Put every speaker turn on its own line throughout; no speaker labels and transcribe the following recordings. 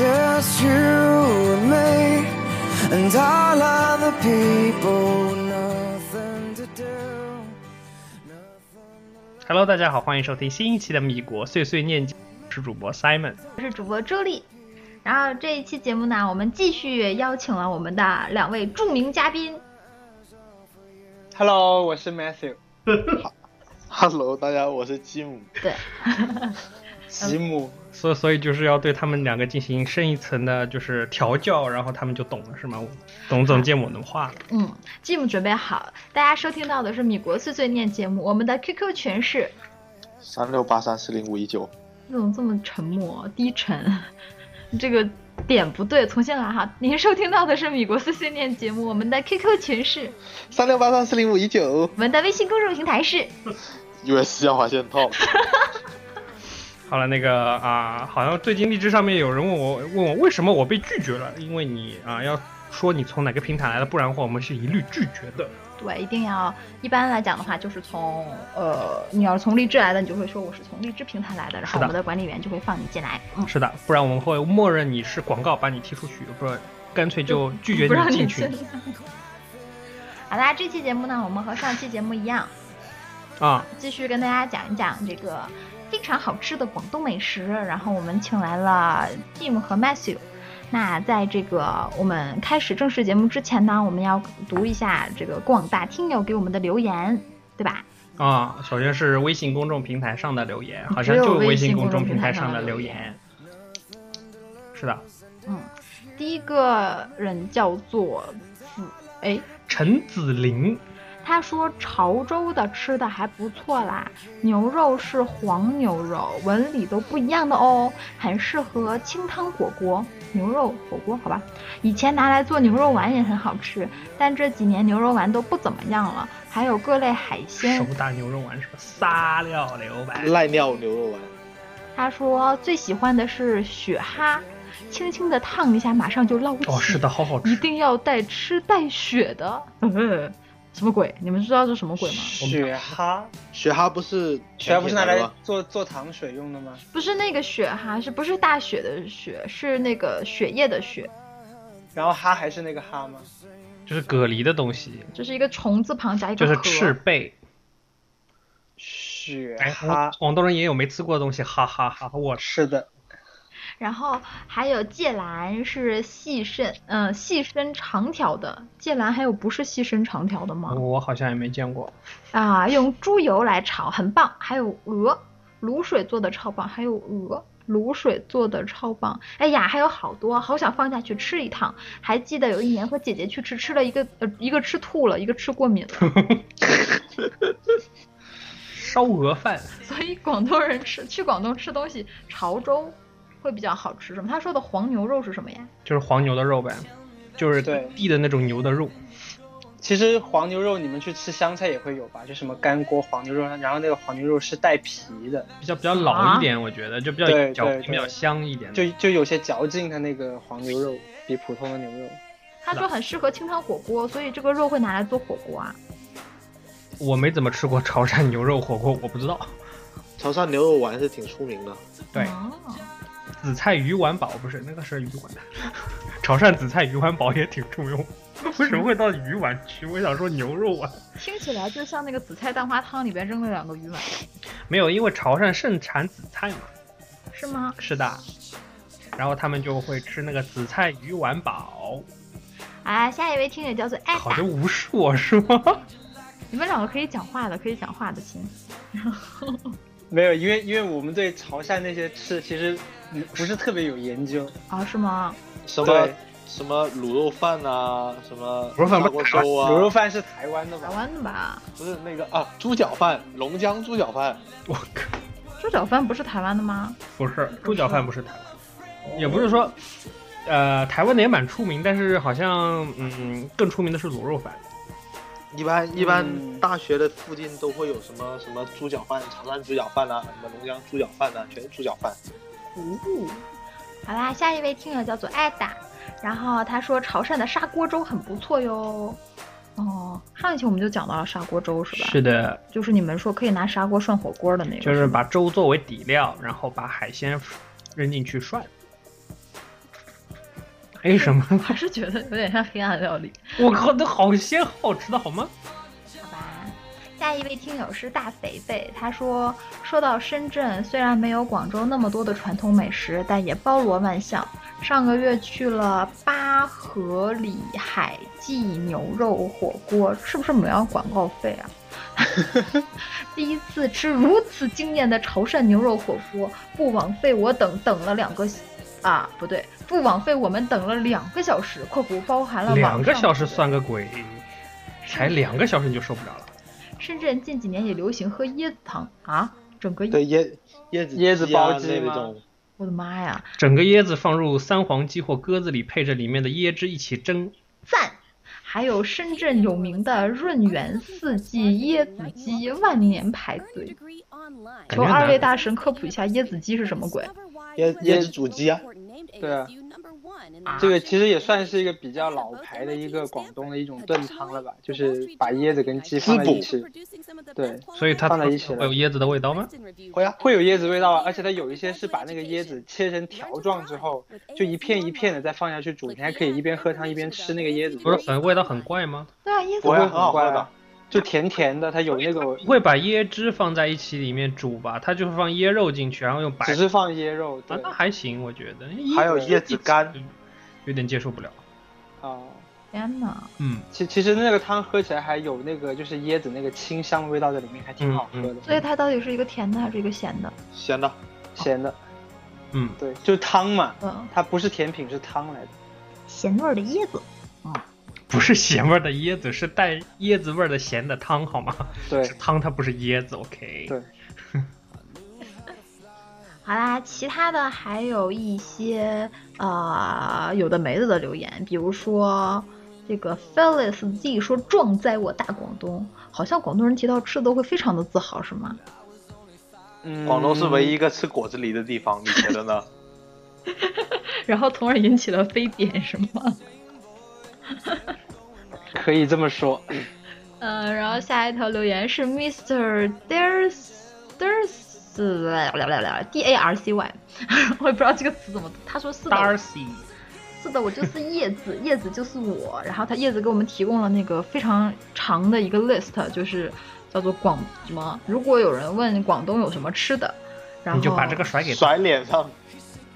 Cause there's you and me, and all other people, nothing to do.
Hello，大家好，欢迎收听新一期的米国碎碎念，我是主播 Simon。
我是主播朱莉。然后这一期节目呢，我们继续邀请了我们的两位著名嘉宾。
Hello，我是 Matthew。
Hello，大家好，我是吉姆。
对，
吉姆，
所以所以就是要对他们两个进行深一层的，就是调教，然后他们就懂了，是吗？懂懂见我的话了。
嗯，Jim 准备好了，大家收听到的是米国碎碎念节目，我们的 QQ 群是
三六八三四零五一九，
你怎么这么沉默低沉？这个点不对，重新来哈。您收听到的是米国碎碎念节目，我们的 QQ 群是，
三六八三四零五一九
我们的微信公众平台是。
US 要划线套。
好了，那个啊，好像最近荔枝上面有人问我，问我为什么我被拒绝了？因为你啊要说你从哪个平台来的，不然的话我们是一律拒绝的。
对，一定要一般来讲的话，就是从呃，你要是从荔枝来的，你就会说我是从荔枝平台来的，然后我们的管理员就会放你进来。嗯，
是的，不然我们会默认你是广告，把你踢出去，不然干脆就拒绝
你进
群。
好啦，这期节目呢，我们和上期节目一样，
啊。
继续跟大家讲一讲这个非常好吃的广东美食。然后我们请来了 Jim 和 Matthew。那在这个我们开始正式节目之前呢，我们要读一下这个广大听友给我们的留言，对吧？
啊，首先是微信公众平台上的留言，好像就微
微信公
众
众平台上
的
的留言
留言。是的，
嗯，第一个人叫做子，哎，
陈子玲，
他说潮州的吃的还不错啦，牛肉是黄牛肉，纹理都不一样的哦，很适合清汤火锅。牛肉火锅好吧，以前拿来做牛肉丸也很好吃，但这几年牛肉丸都不怎么样了。还有各类海鲜
手，打牛肉丸是吧？撒尿牛丸。
赖尿牛肉丸，
他说最喜欢的是雪蛤，轻轻的烫一下，马上就捞起。
哦，是的，好好吃。
一定要带吃带血的。嗯，什么鬼？你们知道这什么鬼吗？
雪蛤，
雪蛤不是
雪蛤不是拿来做做糖水用的吗？
不是那个雪蛤，是不是大雪的雪？是那个血液的血，
然后蛤还是那个蛤吗？
就是蛤蜊的东西，
就是一个虫字旁加一个
就是
个禾。
翅背。
雪
哎，
蛤，
广东人也有没吃过的东西，哈哈哈！我
是的，
然后还有芥蓝是细身，嗯、细身长条的。芥蓝还有不是细身长条的吗？
我好像也没见过。
啊，用猪油来炒，很棒。还有鹅，卤水做的超棒。还有鹅，卤水做的超棒。哎呀，还有好多，好想放假去吃一趟。还记得有一年和姐姐去吃，吃了一个呃一个吃吐了，一个吃过敏了。
烧鹅饭，
所以广东人吃去广东吃东西，潮州会比较好吃。什么？他说的黄牛肉是什么呀？
就是黄牛的肉呗，就是
对
地的那种牛的肉。
其实黄牛肉你们去吃湘菜也会有吧？就什么干锅黄牛肉，然后那个黄牛肉是带皮的，
比较比较老一点，我觉得就比较
对对对
嚼比较香一点。
就就有些嚼劲，的那个黄牛肉比普通的牛肉。
他说很适合清汤火锅，所以这个肉会拿来做火锅啊。
我没怎么吃过潮汕牛肉火锅，我不知道。
潮汕牛肉丸是挺出名的。
对，
哦
紫菜鱼丸堡不是那个是鱼丸，潮汕紫菜鱼丸堡也挺重用。为什么会到鱼丸区？我想说牛肉丸，
听起来就像那个紫菜蛋花汤里边扔了两个鱼丸，
没有，因为潮汕盛产紫菜嘛。
是吗？
是的，然后他们就会吃那个紫菜鱼丸堡。
啊，下一位听友叫做艾达
好像，，无视我是吗？
你们两个可以讲话的，可以讲话的，亲。
没有，因为因为我们对潮汕那些吃其实嗯 不是特别有研究。
啊，是吗？
什么什么卤肉饭啊，什么
卤肉饭
砂锅粥啊，
卤肉饭是台湾的
台
吧？
湾的吧？
不是那个啊，猪脚饭，龙江猪脚饭，
我靠，
猪脚饭不是台湾的吗？
不是猪脚饭，不是台湾，也不是说，呃，台湾的也蛮出名，但是好像嗯更出名的是卤肉饭。
一般一般
嗯
大学的附近都会有什么什么猪脚饭、潮汕猪脚饭啊，什么龙江猪脚饭啊，全是猪脚饭。
好啦，下一位听友叫做艾达，然后他说潮汕的砂锅粥很不错哟。哦，上一期我们就讲到了砂锅粥是吧？
是的，
就是你们说可以拿砂锅涮火锅的那个，
就是把粥作为底料，然后把海鲜扔进去涮。还有，什么？
还是觉得有点像黑暗料理。
我靠，那好鲜好吃的好吗？
下一位听友是大肥肥，他说：“说到深圳，虽然没有广州那么多的传统美食，但也包罗万象。上个月去了八合里海记牛肉火锅，是不是没要广告费啊？第一次吃如此惊艳的潮汕牛肉火锅，不枉费我等等了两个。”啊，不对，不枉费我们等了两个小时（括弧包含了
两个小时算个鬼，才两个小时你就受不了了。
深圳近几年也流行喝椰子汤啊，整个
对椰椰子
椰子
鸡啊
包鸡吗
那种，
我的妈呀，
整个椰子放入三黄鸡或鸽子里，配着里面的椰汁一起蒸。
赞！还有深圳有名的润园四季椰子鸡万年排队，求二位大神科普一下椰子鸡是什么鬼？
椰椰子煮鸡啊，
对啊，这个其实也算是一个比较老牌的一个广东的一种炖汤了吧，就是把椰子跟鸡放在一起，对，
所以它
放在一起
会有椰子的味道吗？
会啊，
会有椰子味道啊，而且它有一些是把那个椰子切成条状之后，就一片一片的再放下去煮，你还可以一边喝汤一边吃那个椰子，
不是很味道很怪吗？
对啊，椰子
不会
会
很好喝的
怪啊，就甜甜的，它有那个
不会把椰汁放在一起里面煮吧？它就是放椰肉进去，然后用白
只是放椰肉，
啊，那还行，我觉得。
还有椰子干，
有点接受不了。
哦。
天呐，
嗯，
其其实那个汤喝起来还有那个就是椰子那个清香味道在里面，还挺好喝的，
所以它到底是一个甜的还是一个咸的？
咸的。
咸的，
嗯，
对，就是汤嘛，
嗯，
它不是甜品，是汤来的。
咸味儿的椰子。
不是咸味儿的椰子，是带椰子味儿的咸的汤，好吗？
对
是汤，它不是椰子。OK。
对
好啦，其他的还有一些呃有的没的的留言，比如说这个 Felix Z 说壮哉我大广东，好像广东人提到吃的都会非常的自豪，是吗？
嗯，
广东是唯一一个吃果子狸的地方，你觉得呢？
然后从而引起了非典，是吗？
可以这么说。
嗯，然后下一条留言是 Mr. Dars Dars D A R C Y，我也不知道这个词怎么读。他说是的
，Darcy，
是的，我就是叶子，叶子就是我。然后他叶子给我们提供了那个非常长的一个 list，就是叫做广什么？如果有人问广东有什么吃的，然后
你就把这个甩给。
甩脸上，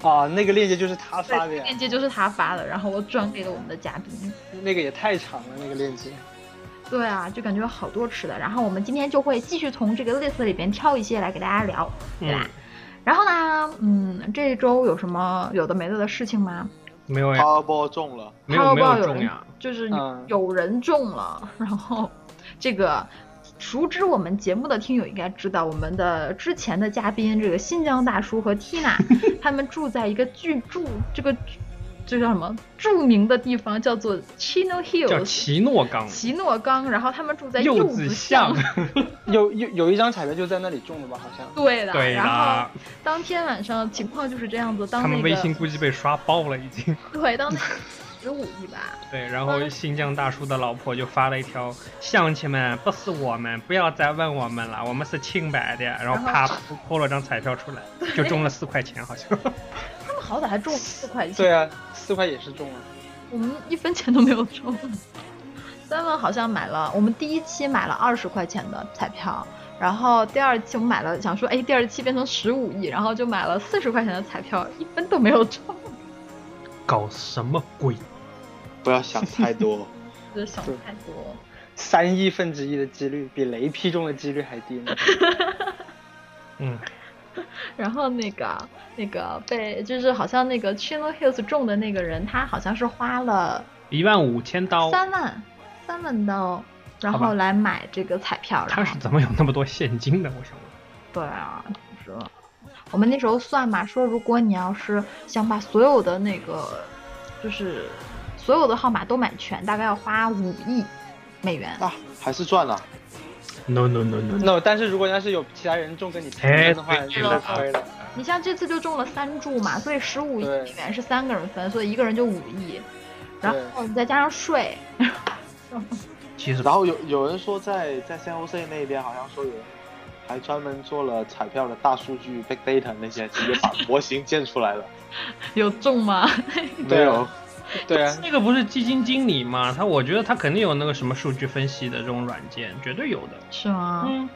啊，那个链接就是他发的呀，
链接就是他发的，然后我转给了我们的嘉宾。
那个也太长了，那个链接。
对啊，就感觉有好多吃的。然后我们今天就会继续从这个 list 里边挑一些来给大家聊，对吧？
嗯，
然后呢，嗯，这一周有什么有的没的的事情吗？
没有呀
，Powerball 中了，
没有没有。
就是
嗯
有人中了，然后这个熟知我们节目的听友应该知道，我们的之前的嘉宾这个新疆大叔和 Tina，他们住在一个巨著这个这叫什么著名的地方，叫做 Chino Hills。
奇诺冈，
奇诺冈，然后他们住在
柚
子
子巷。
有有有一张彩票就在那里中的吧？好像。
对的，
对
然后
的，
当天晚上情况就是这样子，当
他们微信估计被刷爆了已经。
对，当那 十五亿吧，
对，然后新疆大叔的老婆就发了一条：“乡亲们，不是我们，不要再问我们了，我们是清白的。”然后啪泼了张彩票出来，就中了四块钱，好像。
他们好歹还中了四块钱，
对啊，四块也是中了。
我们一分钱都没有中。三文好像买了，我们第一期买了二十块钱的彩票，然后第二期我们买了，想说哎，第二期变成十五亿，然后就买了四十块钱的彩票，一分都没有中。
搞什么鬼？
不要想太多，
不要想太多。
三亿分之一的几率，比雷劈中的几率还低呢。
嗯。
然后那个那个被就是好像那个 Chino Hills 中的那个人，他好像是花了
一万五千刀，
三万三万刀，然后来买这个彩票。
他是怎么有那么多现金的？我想问。
对啊，就是我们那时候算嘛，说如果你要是想把所有的那个就是所有的号码都买全，大概要花五亿。美元
啊，还是赚了。
No no no no
no，但是如果要是有其他人中跟你平分的话，就亏了。
你像这次就中了三注嘛，所以十五亿美元是三个人分，所以一个人就五亿，然后你再加上税。
其实，
然后有有人说在在 San Jose 那边，好像说有人还专门做了彩票的大数据 big data 那些，直接把模型建出来了。
有中吗？
没有。
对啊，
那个不是基金经理吗？他我觉得他肯定有那个什么数据分析的这种软件，绝对有的。
是吗？嗯，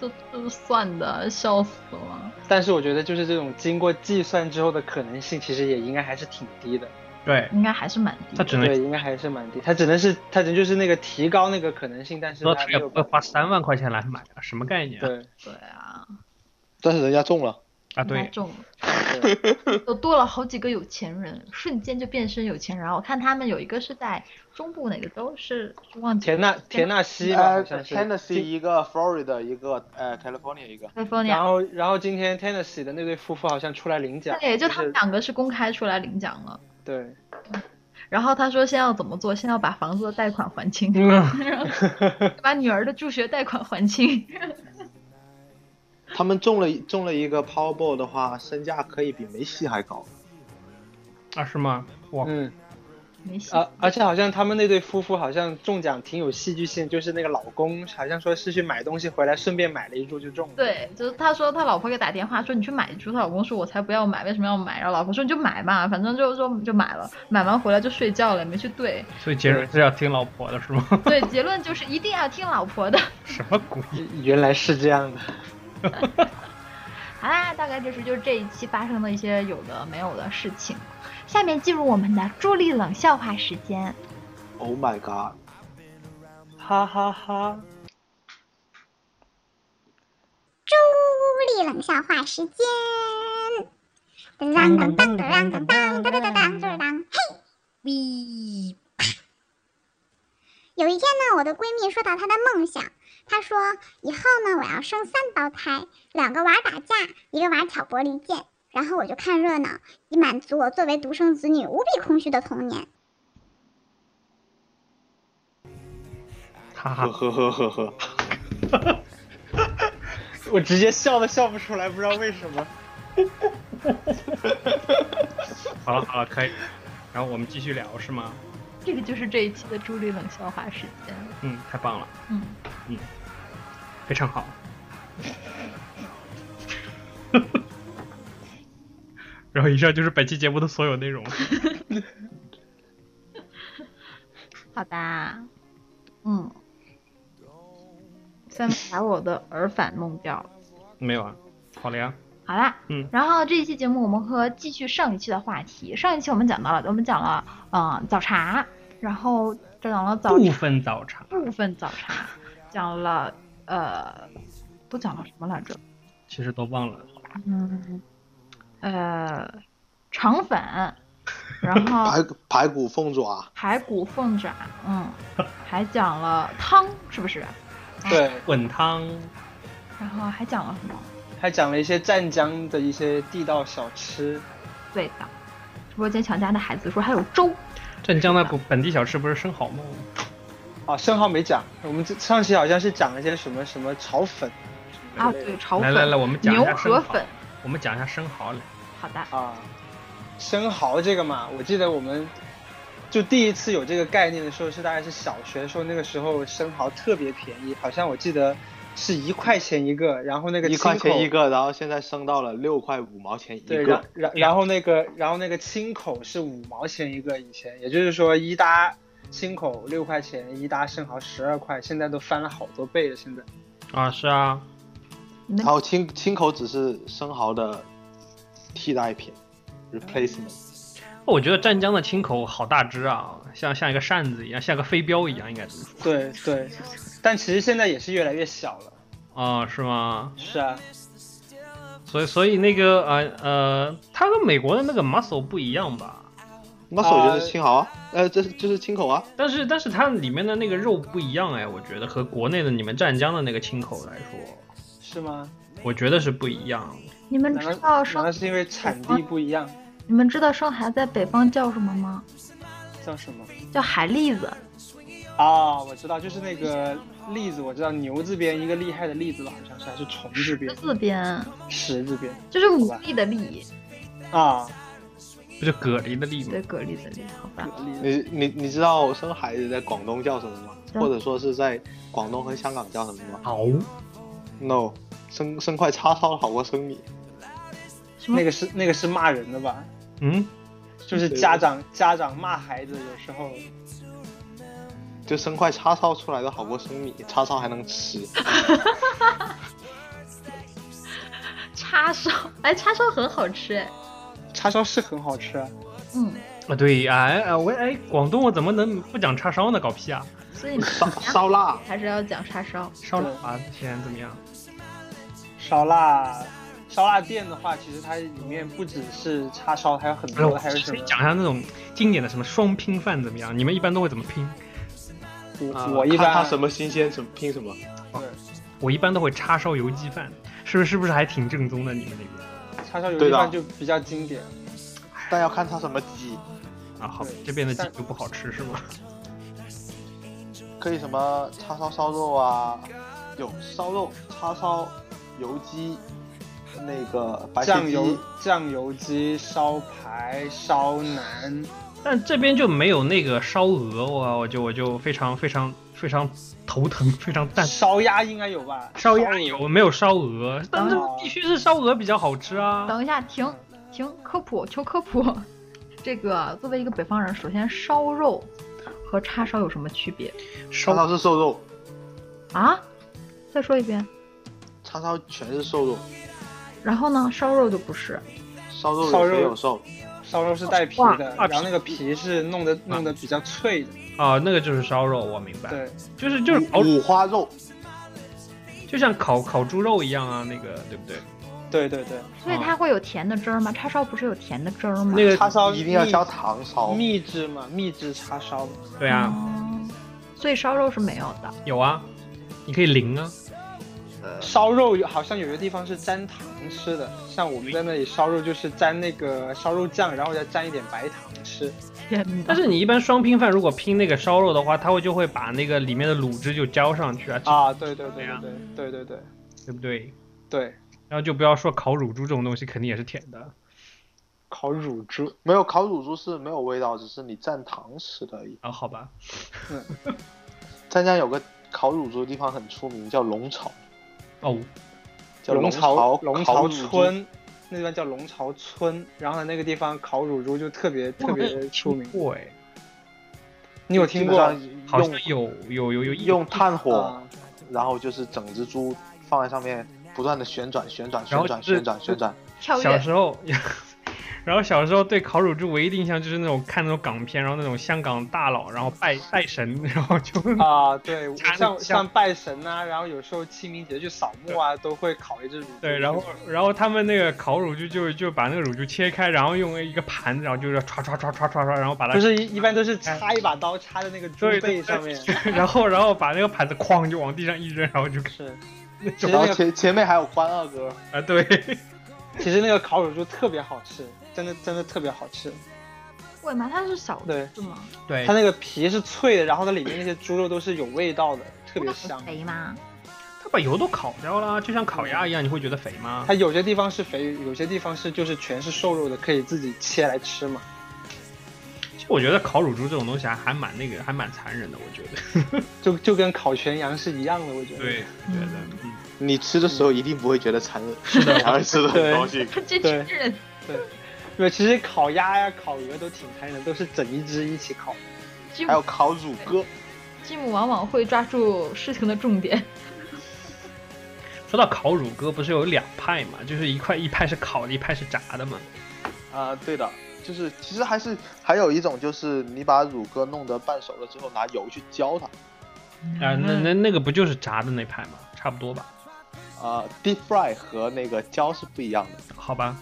这这算的，笑死了。
但是我觉得就是这种经过计算之后的可能性，其实也应该还是挺低的。
对，
应该还是蛮低。
他只能
对，应该还是蛮低。他只能是他只能就是那个提高那个可能性，但是他
也不会花三万块钱来买啊，什么概念？
对
对啊。
但是人家中了。
啊，对，
中了，都 多了好几个有钱人，瞬间就变身有钱人。我看他们有一个是在中部哪个州，是忘记
田纳田纳西
吧，Tennessee 一个，Florida 一个，呃，California 一个
，California。
然后然后今天 Tennessee 的那对夫妇好像出来领奖，
对，就他们两个是公开出来领奖了。
对。
然后他说先要怎么做，先要把房子的贷款还清，把女儿的助学贷款还清。
他们中了中了一个 Powerball 的话，身价可以比梅西还高。
啊，是吗？哇，
嗯，
梅西
啊，而且好像他们那对夫妇好像中奖挺有戏剧性，就是那个老公好像说是去买东西回来，顺便买了一注就中了。
对，就是他说他老婆给打电话说你去买一注，他老公说我才不要买，为什么要买？然后老婆说你就买嘛，反正就是说就买了，买完回来就睡觉了，没去兑。
所以结论是要听老婆的是吗？
对，结论就是一定要听老婆的。
什么鬼？
原来是这样的。
好啦，大概就是就是这一期发生的一些有的没有的事情。下面进入我们的朱莉冷笑话时间。
Oh my god！
哈哈哈！
朱莉冷笑话时间。当当当当当当当当当当当！嘿，喂！有一天呢，我的闺蜜说到她的梦想。他说：“以后呢，我要生三胞胎，两个娃打架，一个娃挑拨离间，然后我就看热闹，以满足我作为独生子女无比空虚的童年。”
哈哈
呵呵呵呵
呵，我直接笑都笑不出来，不知道为什么。
好了好了，可以，然后我们继续聊是吗？
这个就是这一期的朱莉冷笑话时间。
嗯，太棒了。
嗯
嗯。非常好，然后以上就是本期节目的所有内容。
好的，嗯，现在把我的耳返弄掉了。
没有啊，好了呀。
好啦，
嗯，
然后这一期节目我们和继续上一期的话题。上一期我们讲到了，我们讲了，嗯，早茶，然后讲了早
部分早茶，
部分早茶，讲了。呃，都讲了什么来着？
其实都忘了。
嗯，呃，肠粉，然后
排排骨凤爪，
排骨凤爪，嗯，还讲了汤，是不是？
对，
滚汤。
然后还讲了什么？
还讲了一些湛江的一些地道小吃。
对的。直播间强家的孩子说还有粥。
湛江的本地小吃不是生蚝吗？
啊，生蚝没讲，我们上期好像是讲了一些什么什么炒粉
啊，对，炒
粉。来来来，我们讲一下
生蚝。
我们讲一下生蚝来。
好的。
啊，生蚝这个嘛，我记得我们就第一次有这个概念的时候是大概是小学的时候，那个时候生蚝特别便宜，好像我记得是一块钱一个，然后那个
一块钱一个，然后现在升到了六块五毛钱一个。
对，然然然后那个然后那个青口是五毛钱一个，以前也就是说一搭。清口六块钱一打生蚝十二块，现在都翻了好多倍了。现在
啊，是啊。
然后青青口只是生蚝的替代品，replacement。
我觉得湛江的青口好大只啊，像像一个扇子一样，像个飞镖一样，应该这么说
对对，但其实现在也是越来越小了。
啊、是吗？
是啊，
所以所以那个呃呃，它跟美国的那个 muscle 不一样吧？
那手就是青蚝啊，呃，这是就是青口啊。
但是但是它里面的那个肉不一样哎，我觉得和国内的你们湛江的那个青口来说，
是吗？
我觉得是不一样。
你们知道生
难道是因为产地不一样？
你们知道生孩子在北方叫什么吗？
叫什么？
叫海蛎子。
啊，我知道，就是那个栗子，我知道牛字边一个厉害的栗子吧，好像是还是虫字边
十，字边，
十字边
就是牡蛎的蛎，
啊，
不就蛤蜊的蜊吗
对，？蛤蜊的蜊，好吧。
你你你知道生孩子在广东叫什么吗？
叫
或者说是在广东和香港叫什么吗
好
，？No，生生块叉烧好过生米。
什么
那个是那个是骂人的吧？
嗯，
就是家长家长骂孩子，有时候
就生块叉烧出来都好过生米，叉烧还能吃。
叉烧，哎，叉烧很好吃哎。
叉烧是很好吃啊。
嗯，
啊对，哎哎我哎，广东我怎么能不讲叉烧呢？搞屁啊！
所以
烧烧腊，
还是要讲叉烧。
烧腊啊，现在怎么样？
烧腊烧腊店的话，其实它里面不只是叉烧，还有很，多还有什么
可以？讲一下那种经典的什么双拼饭怎么样？你们一般都会怎么拼？
我
啊
我一般
什么新鲜，什么拼什么。
对
我一般都会叉烧油鸡饭，是不是？是不是还挺正宗的？你们那边
叉烧油
对的
鸡饭就比较经典。
但要看它什么鸡，
啊？好，这边的鸡就不好吃是吗？
可以什么叉烧烧肉啊，有烧肉、叉烧、油鸡，那个白切
酱油。酱油鸡、烧排、烧腩，
但这边就没有那个烧鹅，我我就我就非常非常非常头疼，非常淡。
烧鸭应该有吧？
烧鸭
鹅
有没有烧鹅？但是
哦
必须是烧鹅比较好吃啊。
等一下，停停，科普求科普。这个作为一个北方人，首先烧肉和叉烧有什么区别
叉烧是瘦肉，
啊？再说一遍。
叉烧全是瘦肉，
然后呢，烧肉就不是。
烧肉
烧肉
有肥有瘦。
烧肉是带皮
哇
的，
哇
然后那个皮是弄得弄得比较脆的。
啊，那个就是烧肉，我明白。
对，
就是就是烤，
五花肉，
就像烤烤猪肉一样啊，那个对不对？
对对对，
所以它会有甜的汁儿吗？叉烧不是有甜的汁儿吗？
那个
叉烧
一定要加糖烧。
秘制嘛，秘制叉烧。
对啊，
哦所以烧肉是没有的。
有啊，你可以淋啊。
烧肉好像有些地方是沾糖吃的，像我们在那里烧肉就是沾那个烧肉酱，然后再沾一点白糖吃。
天
但是你一般双拼饭如果拼那个烧肉的话，它会就会把那个里面的卤汁就浇上去啊，
啊，对对对
对啊
对对对对对
对不对？
对，
然后就不要说烤乳猪这种东西，肯定也是甜的。
烤乳猪，
没有烤乳猪是没有味道，只是你蘸糖吃的而已。
啊，好吧，
湛江有个烤乳猪的地方很出名，叫龙巢，
哦，
叫
龙
巢
龙巢
乳猪。
村，那地方叫龙巢村，然后那个地方烤乳猪就特别特别出名。
过哎，
你有听过？
好像
用
有有有有
用炭火，
啊，
然后就是整只猪放在上面，不断的旋转、旋转、旋转、旋转、旋转。
小时候，然后小时候对烤乳猪唯一的印象就是那种看那种港片，然后那种香港大佬，然后拜拜神，然后就
啊，对，像
像
像拜神啊，然后有时候清明节去扫墓啊，都会烤一只乳猪。
对，然后然后他们那个烤乳猪就就把那个乳猪切开，然后用一个盘子，然后就是唰唰唰唰唰唰，然后把它
不是一一般都是插一把刀插在那个猪背上面，
然后然后把那个盘子哐就往地上一扔，然后就是。
然后前前面还有欢二哥，
啊对，
其实那个烤乳猪特别好吃，真的真的特别好吃。
为嘛它是小
对
是吗？
对
它，那个皮是脆的，然后它里面那些猪肉都是有味道的，特别香。
肥吗？
它把油都烤掉了，就像烤鸭一样，你会觉得肥吗？
它有些地方是肥，有些地方是就是全是瘦肉的，可以自己切来吃嘛。
其实我觉得烤乳猪这种东西还还蛮那个，还蛮残忍的，我觉得。
就就跟烤全羊是一样的，我觉得。
对，我觉得，嗯，
你吃的时候一定不会觉得残忍，是的，还会吃的很高兴。
这群人
对，其实烤鸭呀、烤鹅都挺残忍的，都是整一只一起烤。
还有烤乳鸽，
吉姆往往会抓住事情的重点。
说到烤乳鸽，不是有两派嘛？就是一块一派是烤的，一派是炸的嘛。
啊、对的，就是其实还是还有一种就是你把乳鸽弄得半熟了之后，拿油去浇它，
啊，那那那个不就是炸的那派吗？差不多吧？
啊、d e e p fry 和那个浇是不一样的。
好吧。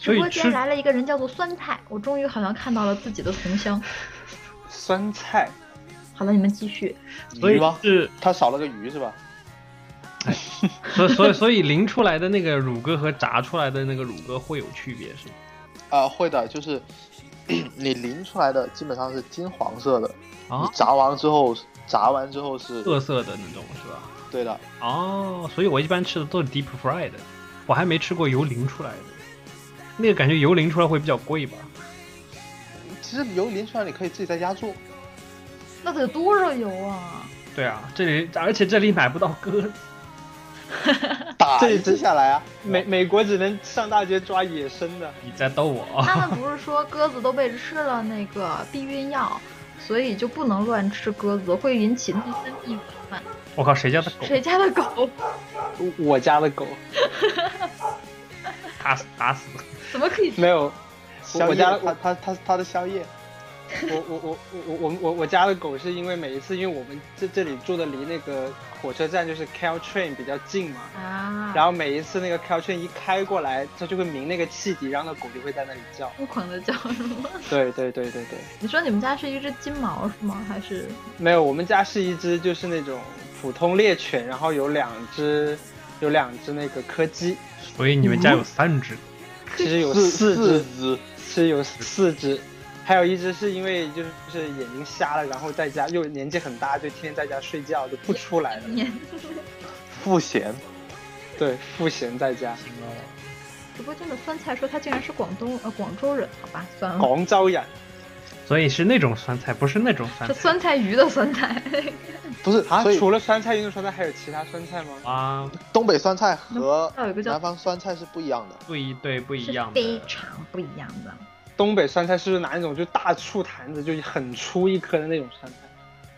直播间来了一个人叫做酸菜，我终于好像看到了自己的同乡。
酸菜，
好了，你们继续。
所以？是，
它少了个鱼是吧？
所以所以所以淋出来的那个乳鸽和炸出来的那个乳鸽会有区别是吗？
啊、会的，就是 你淋出来的基本上是金黄色的，你
啊，
炸完之后，炸完之后是
褐色的那种是吧？
对的。
哦，所以我一般吃的都是 deep fried，我还没吃过油淋出来的。那个感觉油淋出来会比较贵吧？
其实油淋出来你可以自己在家做，
那得多少油啊？
对啊，这里而且这里买不到鸽子。
打一只下来啊。
美美国只能上大街抓野生的。
你在逗我？
他们 不是说鸽子都被吃了那个避孕药，所以就不能乱吃鸽子，会引起内分泌紊乱。
我靠，谁家的狗？
谁家的狗？
我家的狗
打死 打死！
怎么可以？
没有，我家
它它它它的宵夜，
我我我我我我我家的狗是因为每一次，因为我们这这里住的离那个火车站就是 Caltrain 比较近嘛，
啊！
然后每一次那个 Caltrain 一开过来，它就会鸣那个汽笛，然后那狗就会在那里叫。
疯狂的叫是吗？
对对对对对，
你说你们家是一只金毛是吗？还是
没有，我们家是一只就是那种普通猎犬，然后有两只有两只那个柯基，
所以你们家有三只。
其实有
四
四只，
其
实有四只，还有一只是因为就是就是眼睛瞎了，然后在家又年纪很大，就天天在家睡觉，就不出来了。
年？
赋闲。
对，赋闲在家。
直播间的酸菜说他竟然是广东呃广州人，好吧，算了，
广州人，
所以是那种酸菜，不是那种酸
是
菜
酸菜鱼的酸菜。
不是
啊，除了酸菜、鱼的酸菜，还有其他酸菜吗？
啊，
东北酸菜和南方酸菜是不一样的。
不一对不一样的非。
常不一样的。
东北酸菜是不是拿那种就大醋坛子，就很粗一颗的那种酸菜？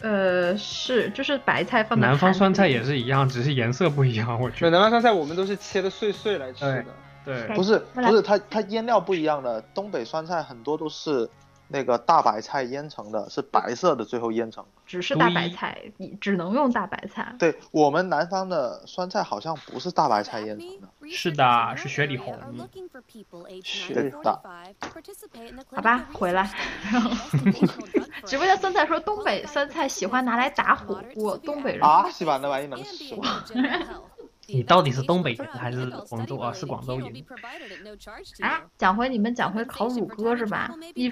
呃，是就是白菜放
南方酸菜也是一样，只是颜色不一样。我觉，得
南方酸菜我们都是切的碎碎来吃的。
对
哎
不是不是，它它腌料不一样的。东北酸菜很多都是那个大白菜腌成的，是白色的，最后腌成。
只是大白菜，你只能用大白菜。
对我们南方的酸菜好像不是大白菜腌成的，
是的是雪里红
雪的
好吧，回来。直播间酸菜说东北酸菜喜欢拿来打火锅，东北人
啊，西吧，那玩意能 吃吗？
你到底是东北人还是广州啊？是广州人。
啊，讲回你们讲回烤乳鸽是吧？一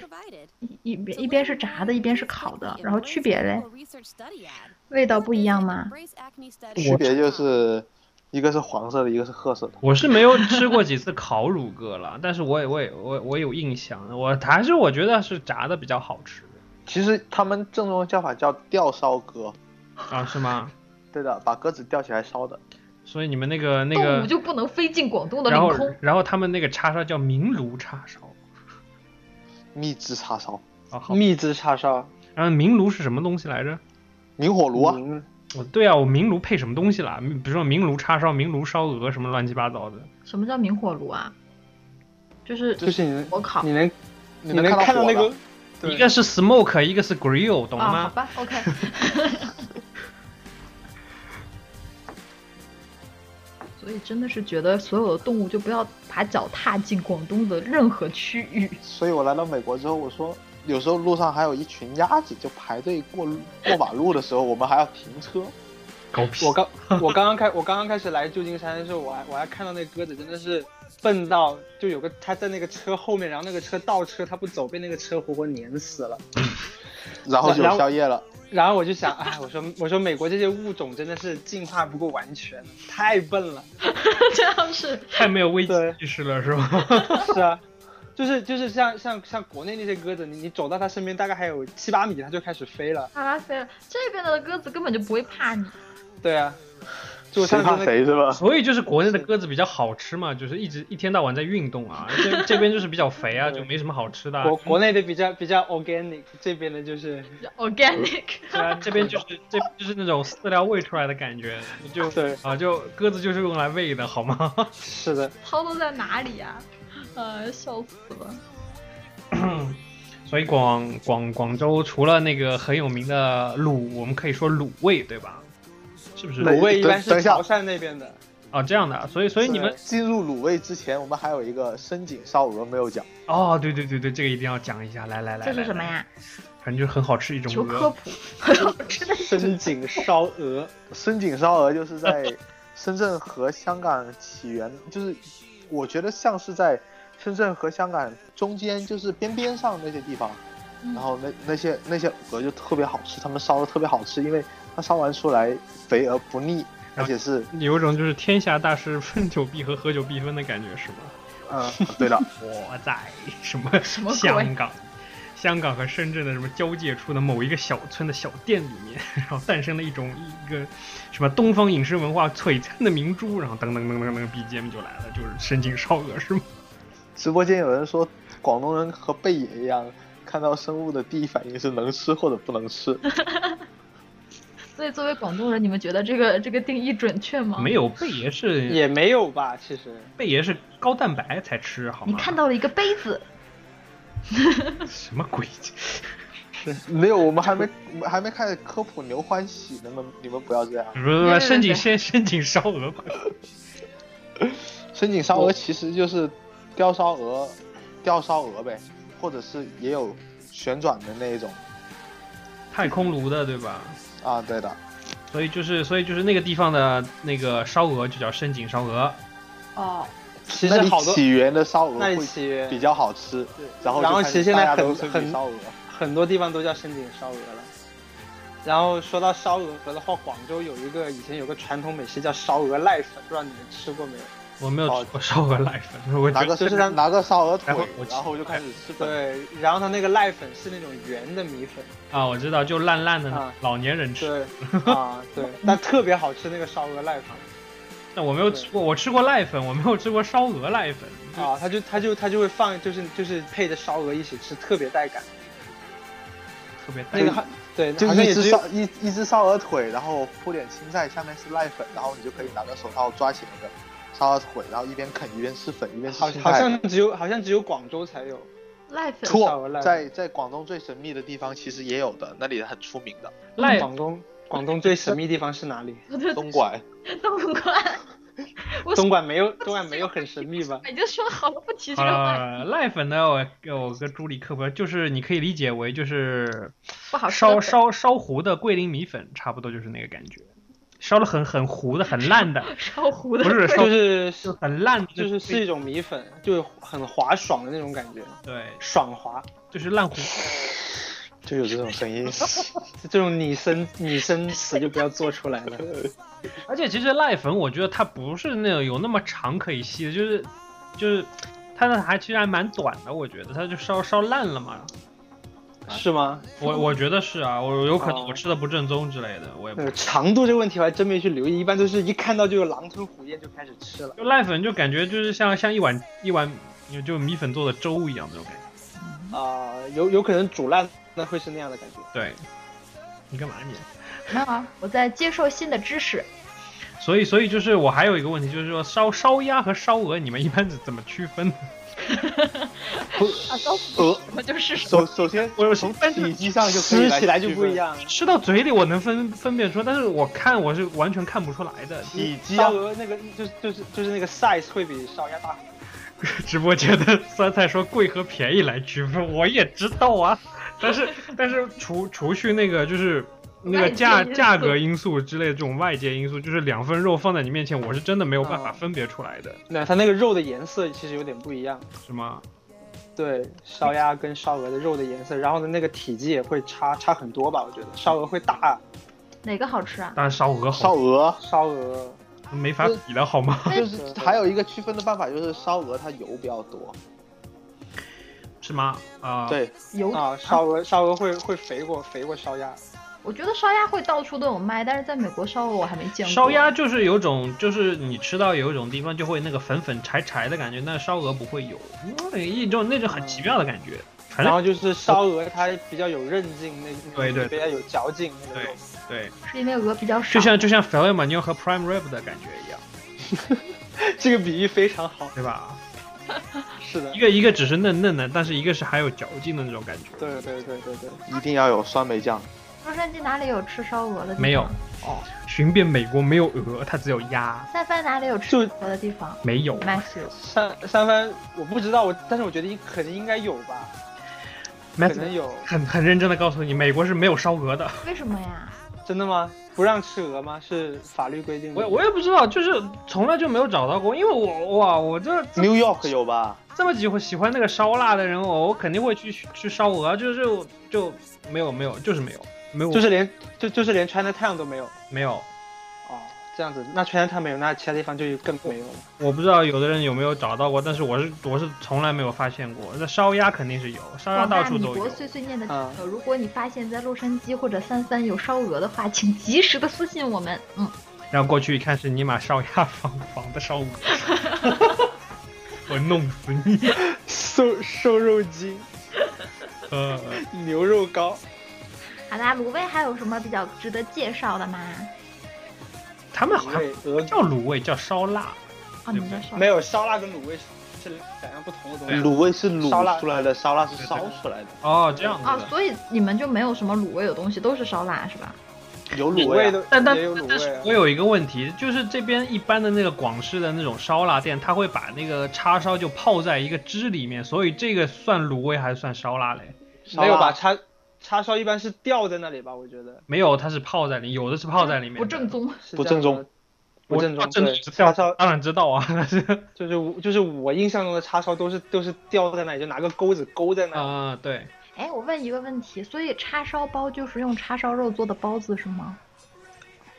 一一边一边是炸的，一边是烤的，然后区别嘞，味道不一样吗？
区别就是一个是黄色的，一个是褐色的。
我是没有吃过几 次烤乳鸽了，但是我也我也我我有印象，我还是我觉得是炸的比较好吃
其实他们正宗的叫法叫吊烧鸽，
啊，是吗？
对的，把鸽子吊起来烧的。
所以你们那个那
动物
个，
就不能飞进广东的
然后
领空。
然后他们那个叉烧叫明炉叉烧
秘制叉烧，
啊，好，
秘制叉烧，
然后明炉是什么东西来着？
明火炉啊，
嗯
哦，对啊，我明炉配什么东西啦？比如说明炉叉烧、明炉烧鹅什么乱七八糟的。
什么叫明火炉啊？就是
就是你能
火烤
你能
你
能看到那个
一个是 smoke，一个是 grill，懂
了
吗，好？
吧，OK。所以真的是觉得所有的动物就不要把脚踏进广东的任何区域。
所以我来到美国之后，我说有时候路上还有一群鸭子就排队过过马路的时候，我们还要停车。
狗屁！
我刚我刚刚开我刚刚开始来旧金山的时候，我还我还看到那鸽子真的是笨到就有个它在那个车后面，然后那个车倒车，它不走，被那个车活活碾死了。
然后就宵夜了。
然后我就想，哎，我说我说美国这些物种真的是进化不够完全，太笨了。
这样是
太没有危机意识了，是吧？
是啊，就是就是像像像国内那些鸽子，你你走到它身边大概还有七八米，它就开始飞了。
哈拉飞了，这边的鸽子根本就不会怕你。
对啊，就
谁怕
上次那
谁是吧？
所以就是国内的鸽子比较好吃嘛，就是一直一天到晚在运动啊。这这边就是比较肥啊，就没什么好吃的啊。
国国内的比较比较 organic，这边的就是
Organic，
对啊，这边就是这就是那种饲料喂出来的感觉，就
对
啊，就鸽子就是用来喂的，好吗？
是的。
涛都在哪里呀、呃，笑死了。
所以广广广州除了那个很有名的卤，我们可以说卤味，对吧？是不是？
卤味一般是潮汕那边的，
哦，这样的啊，所以所以你们
进入卤味之前，我们还有一个深井烧鹅没有讲。
哦，对对对对，这个一定要讲一下，来来来，
这是什么？呀？
反正就是很好吃一种
求科
鹅，
普。
深井烧鹅，
深井烧鹅就是在深圳和香港起源，就是我觉得像是在深圳和香港中间，就是边边上那些地方，
嗯
然后那那些那些鹅就特别好吃，他们烧的特别好吃，因为它烧完出来肥而不腻，而且是
有一种就是天下大事分久必合，合久必分的感觉，是吗？
嗯，对的，
我在什么
什么
香港，香港和深圳的什么交界处的某一个小村的小店里面，然后诞生了一种一个什么东方饮食文化璀璨的明珠，然后噔噔噔噔噔 BGM 就来了，就是深井烧鹅是吗？
直播间有人说广东人和贝爷一样，看到生物的第一反应是能吃或者不能吃。
所以作为广东人，你们觉得这个这个定义准确吗？
没有，贝爷是
也没有吧，其实
贝爷是高蛋白才吃，好吗？
你看到了一个杯子，
什么鬼？
没有，我们还没我们还没开始科普牛欢喜，你们你们不要这样。
不是不是，
对对
深井先深井烧鹅吧。
深井烧鹅其实就是吊烧鹅，吊烧鹅呗，或者是也有旋转的那一种
太空炉的对吧？
啊，对的。
所以就是所以就是那个地方的那个烧鹅就叫深井烧鹅。
哦，
其实好多
起源的烧鹅
那里
会
起源
比较好吃，
对
然后
其实现在很很
烧鹅。
很多地方都叫深井烧鹅了。然后说到烧鹅的话，广州有一个以前有个传统美食叫烧鹅濑粉，不知道你们吃过没有？
我没有
哦
吃过烧鹅濑粉，我
拿个
就是让
拿个烧鹅腿
然后我，
然后就开始吃粉。
对，然后它那个濑粉是那种圆的米粉，
啊，我知道，就烂烂的
啊
老年人吃。
对，啊 对，但特别好吃那个烧鹅濑粉
那我没有吃过，我吃过濑粉，我没有吃过烧鹅濑粉。
啊，他就他就他就会放，就是就是配着烧鹅一起吃，特别带感。
特别
那个还对，
就
好像
一只烧一一只烧鹅腿，然后铺点青菜，下面是濑粉，然后你就可以拿着手套抓起那个烧鹅腿，然后一边啃一边吃粉，一边吃
好好
青菜。
像只有好像只有广州才有。
濑粉
错，在在广东最神秘的地方其实也有的，那里很出名的
濑
广东广东最神秘地方是哪里？
东莞。
东莞，
东莞没有东莞没有很神秘吧？
你就说好了不提这
好
个话题，
了，濑粉呢，我我跟朱莉科普，就是你可以理解为就是烧烧烧糊的桂林米粉，差不多就是那个感觉，烧的很很糊的，很 烂的，
烧糊的
不是
就是
就很烂，
就是是一种米粉，就很滑爽的那种感觉，
对，
爽滑。
就是烂糊。
就有这种声音，
这种拟声拟声词就不要做出来了。
而且其实濑粉，我觉得它不是那种有那么长可以吸的，就是就是它的还其实还蛮短的，我觉得它就烧烧烂了嘛。
是吗？
我我觉得是啊，我有可能
哦
我吃的不正宗之类的，我也不。
呃，长度这个问题我还真没去留意，一般都是一看到就有狼吞虎咽就开始吃了。
就濑粉就感觉就是像像一碗一碗就米粉做的粥一样那种感觉。
啊、有有可能煮烂那会是那样的感觉。
对，你干嘛你？
没有啊，我在接受新的知识。
所以所以就是我还有一个问题，就是说烧烧鸭和烧鹅，你们一般怎怎么区分的？
啊，告诉
鹅
就是。
首首先
我有
从
但是
体积上就可以
吃起来就不一。样。
吃到嘴里我能分分辨出，但是我看我是完全看不出来的。
体积啊
烧，鹅那个就是就是就是那个 size 会比烧鸭大。
直播间的酸菜说贵和便宜来区分，我也知道啊，但是但是除除去那个就是那个价价格因素之类的这种外界因素，就是两份肉放在你面前，我是真的没有办法
哦
分别出来的，
那它那个肉的颜色其实有点不一样。
是吗？
对，烧鸭跟烧鹅的肉的颜色，然后呢，那个体积也会差差很多吧？我觉得烧鹅会大，
哪个好吃啊？
当然烧鹅好烧
鹅
烧鹅
没法比了好吗？
就是还有一个区分的办法，就是烧鹅它油比较多。
是吗？啊、，
对，
油
啊，烧鹅烧鹅会会肥过肥过烧鸭。
我觉得烧鸭会到处都有卖，但是在美国烧鹅我还没见过。
烧鸭就是有种，就是你吃到有一种地方就会那个粉粉柴柴的感觉，但烧鹅不会有，嗯一种那种很奇妙的感觉。
然后就是烧鹅，它比较有韧劲，那那
对对
比较有嚼劲那个
对。对，
是因为鹅比较少。
就像就像 filet mignon 和 prime rib 的感觉一样，
这个比喻非常好。
对吧？
是的
一，个一个只是嫩嫩的，但是一个是还有嚼劲的那种感觉。
对对对对对，
一定要有酸梅酱。
洛杉矶哪里有吃烧鹅的地方？
没有
哦，
寻遍美国没有鹅，它只有鸭，
三藩哪里有吃鹅的地方
没有。
？Matthew，
三三番我不知道，我但是我觉得应肯定应该有吧，可能有，
很很认真的告诉你，美国是没有烧鹅的。
为什么呀？
真的吗？不让吃鹅吗？是法律规定的。
我我也不知道，就是从来就没有找到过，因为我哇，我这这
New York 有吧？
这么喜欢喜欢那个烧腊的人，我我肯定会去去烧鹅，就是就没有没有，就是没有没有，
就是连就就是连 China Town 都没有
没有。
哦，这样子，那 China Town 没有，那其他地方就更没有了。
我不知道有的人有没有找到过，但是我是我是从来没有发现过。那烧鸭肯定是有，烧鸭到处都有。
碎碎念的听
啊
友，如果你发现在洛杉矶或者三三有烧鹅的话，请及时的私信我们。嗯，
然后过去一看是尼玛烧鸭坊仿的烧鹅，我弄死你！
瘦瘦肉精、
呃，
牛肉糕，
好啦，卤味还有什么比较值得介绍的吗？
他们好像
不，
叫卤味，叫烧腊。
哦，你们在说
没有烧腊跟卤味是两样不同的东西。
卤味是卤出来的，烧腊是烧出来的。
哦，这样子
哦，所以你们就没有什么卤味的东西，都是烧腊是吧？
有卤味、
的
但但但是我。有一个问题，就是这边一般的那个广式的那种烧腊店，他会把那个叉烧就泡在一个汁里面，所以这个算卤味还是算烧腊嘞？
烧腊
没有把？叉叉烧一般是吊在那里吧？我觉得
没有，它是泡在里，有的是泡在里面。
不正宗。
是
不正宗，
不正宗。
我正
对，
宗叉
叉烧
当然知道啊，但 是
就是就是我印象中的叉烧都是都是吊在那里，就拿个钩子勾在那里。
啊、对，
哎，我问一个问题，所以叉烧包就是用叉烧肉做的包子是吗？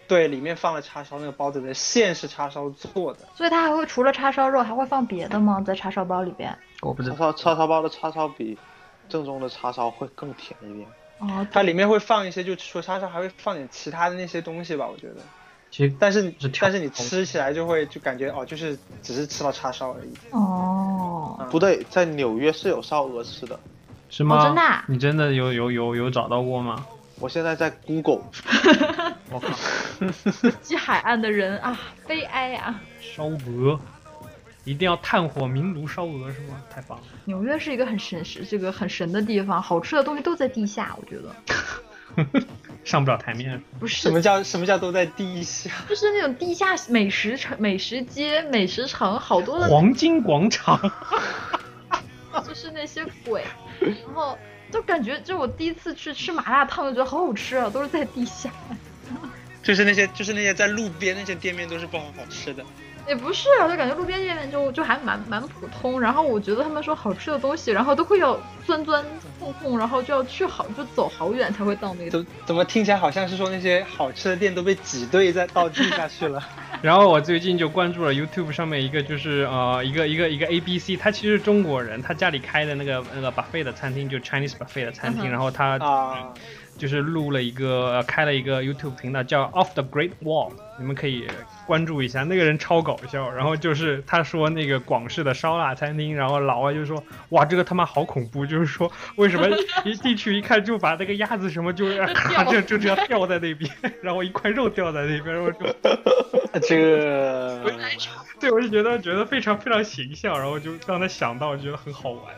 对，里面放了叉烧，那个包子的馅是叉烧做的。
所以它还会除了叉烧肉，还会放别的吗？在叉烧包里边？
我不知道。
叉烧叉烧包的叉烧比正宗的叉烧会更甜一点。
哦，
它里面会放一些，就除了叉烧还会放点其他的那些东西吧，我觉得。
其实
但是
是
但是你吃起来就会就感觉哦，就是只是吃到叉烧而已。
哦，
嗯
不对，在纽约是有烧鹅吃的。
是吗？
真的啊
你真的有有有有找到过吗？
我现在在 Google，
我靠，
西海岸的人啊，悲哀啊！
烧鹅，一定要炭火明炉烧鹅是吗？太棒了。
纽约是一个很神是这个很神的地方，好吃的东西都在地下，我觉得
上不了台面。
不是
什么叫什么叫都在地下？
就是那种地下美食城、美食街、美食城，好多的
黄金广场，
就是那些鬼，然后就感觉就我第一次去吃麻辣烫，就觉得好好吃啊，都是在地下。
就是那些就是那些在路边那些店面都是不好好吃的。
也不是啊，就感觉路边店面就就还蛮蛮普通，然后我觉得他们说好吃的东西，然后都会要钻钻缝缝，然后就要去好就走好远才会到那个
怎怎么听起来好像是说那些好吃的店都被挤兑在到地下去了？
然后我最近就关注了 YouTube 上面一个就是呃一个一个一个 A B C，他其实是中国人，他家里开的那个那个 buffet 的餐厅，就 Chinese buffet 的餐厅，
嗯
然后他
啊，
就是录了一个、呃开了一个 YouTube 频道叫 Off the Great Wall，你们可以关注一下，那个人超搞笑。然后就是他说那个广式的烧腊餐厅，然后老外就说哇这个他妈好恐怖，就是说为什么 一进去一看就把那个鸭子什么就咔 就就这样吊在那边，然后一块肉吊在那边，然后就
这个
对我就觉得觉得非常非常形象，然后就让他想到觉得很好玩。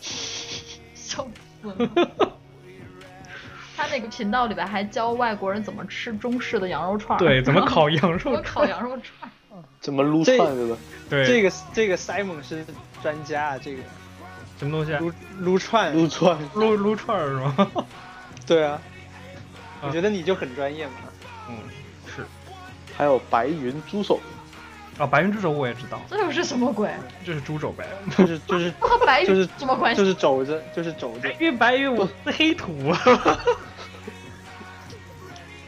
笑死了。他那个频道里边还教外国人怎么吃中式的羊肉串儿，
对，怎么 烤羊肉
怎么？烤羊肉串儿。
怎么撸串对吧？
对，
这个这个 Simon 是专家啊，这个
什么东西啊？
撸撸串，
撸串，
撸撸串儿是吗？
对啊，
啊
我觉得你就很专业嘛。
嗯，是。
还有白云猪手，
啊，白云猪手我也知道，
这又是什么鬼？
这是猪肘呗。
就是就是
和白
就是
云什么关系？
就是肘子，就是肘子。
因为白云我是黑土啊。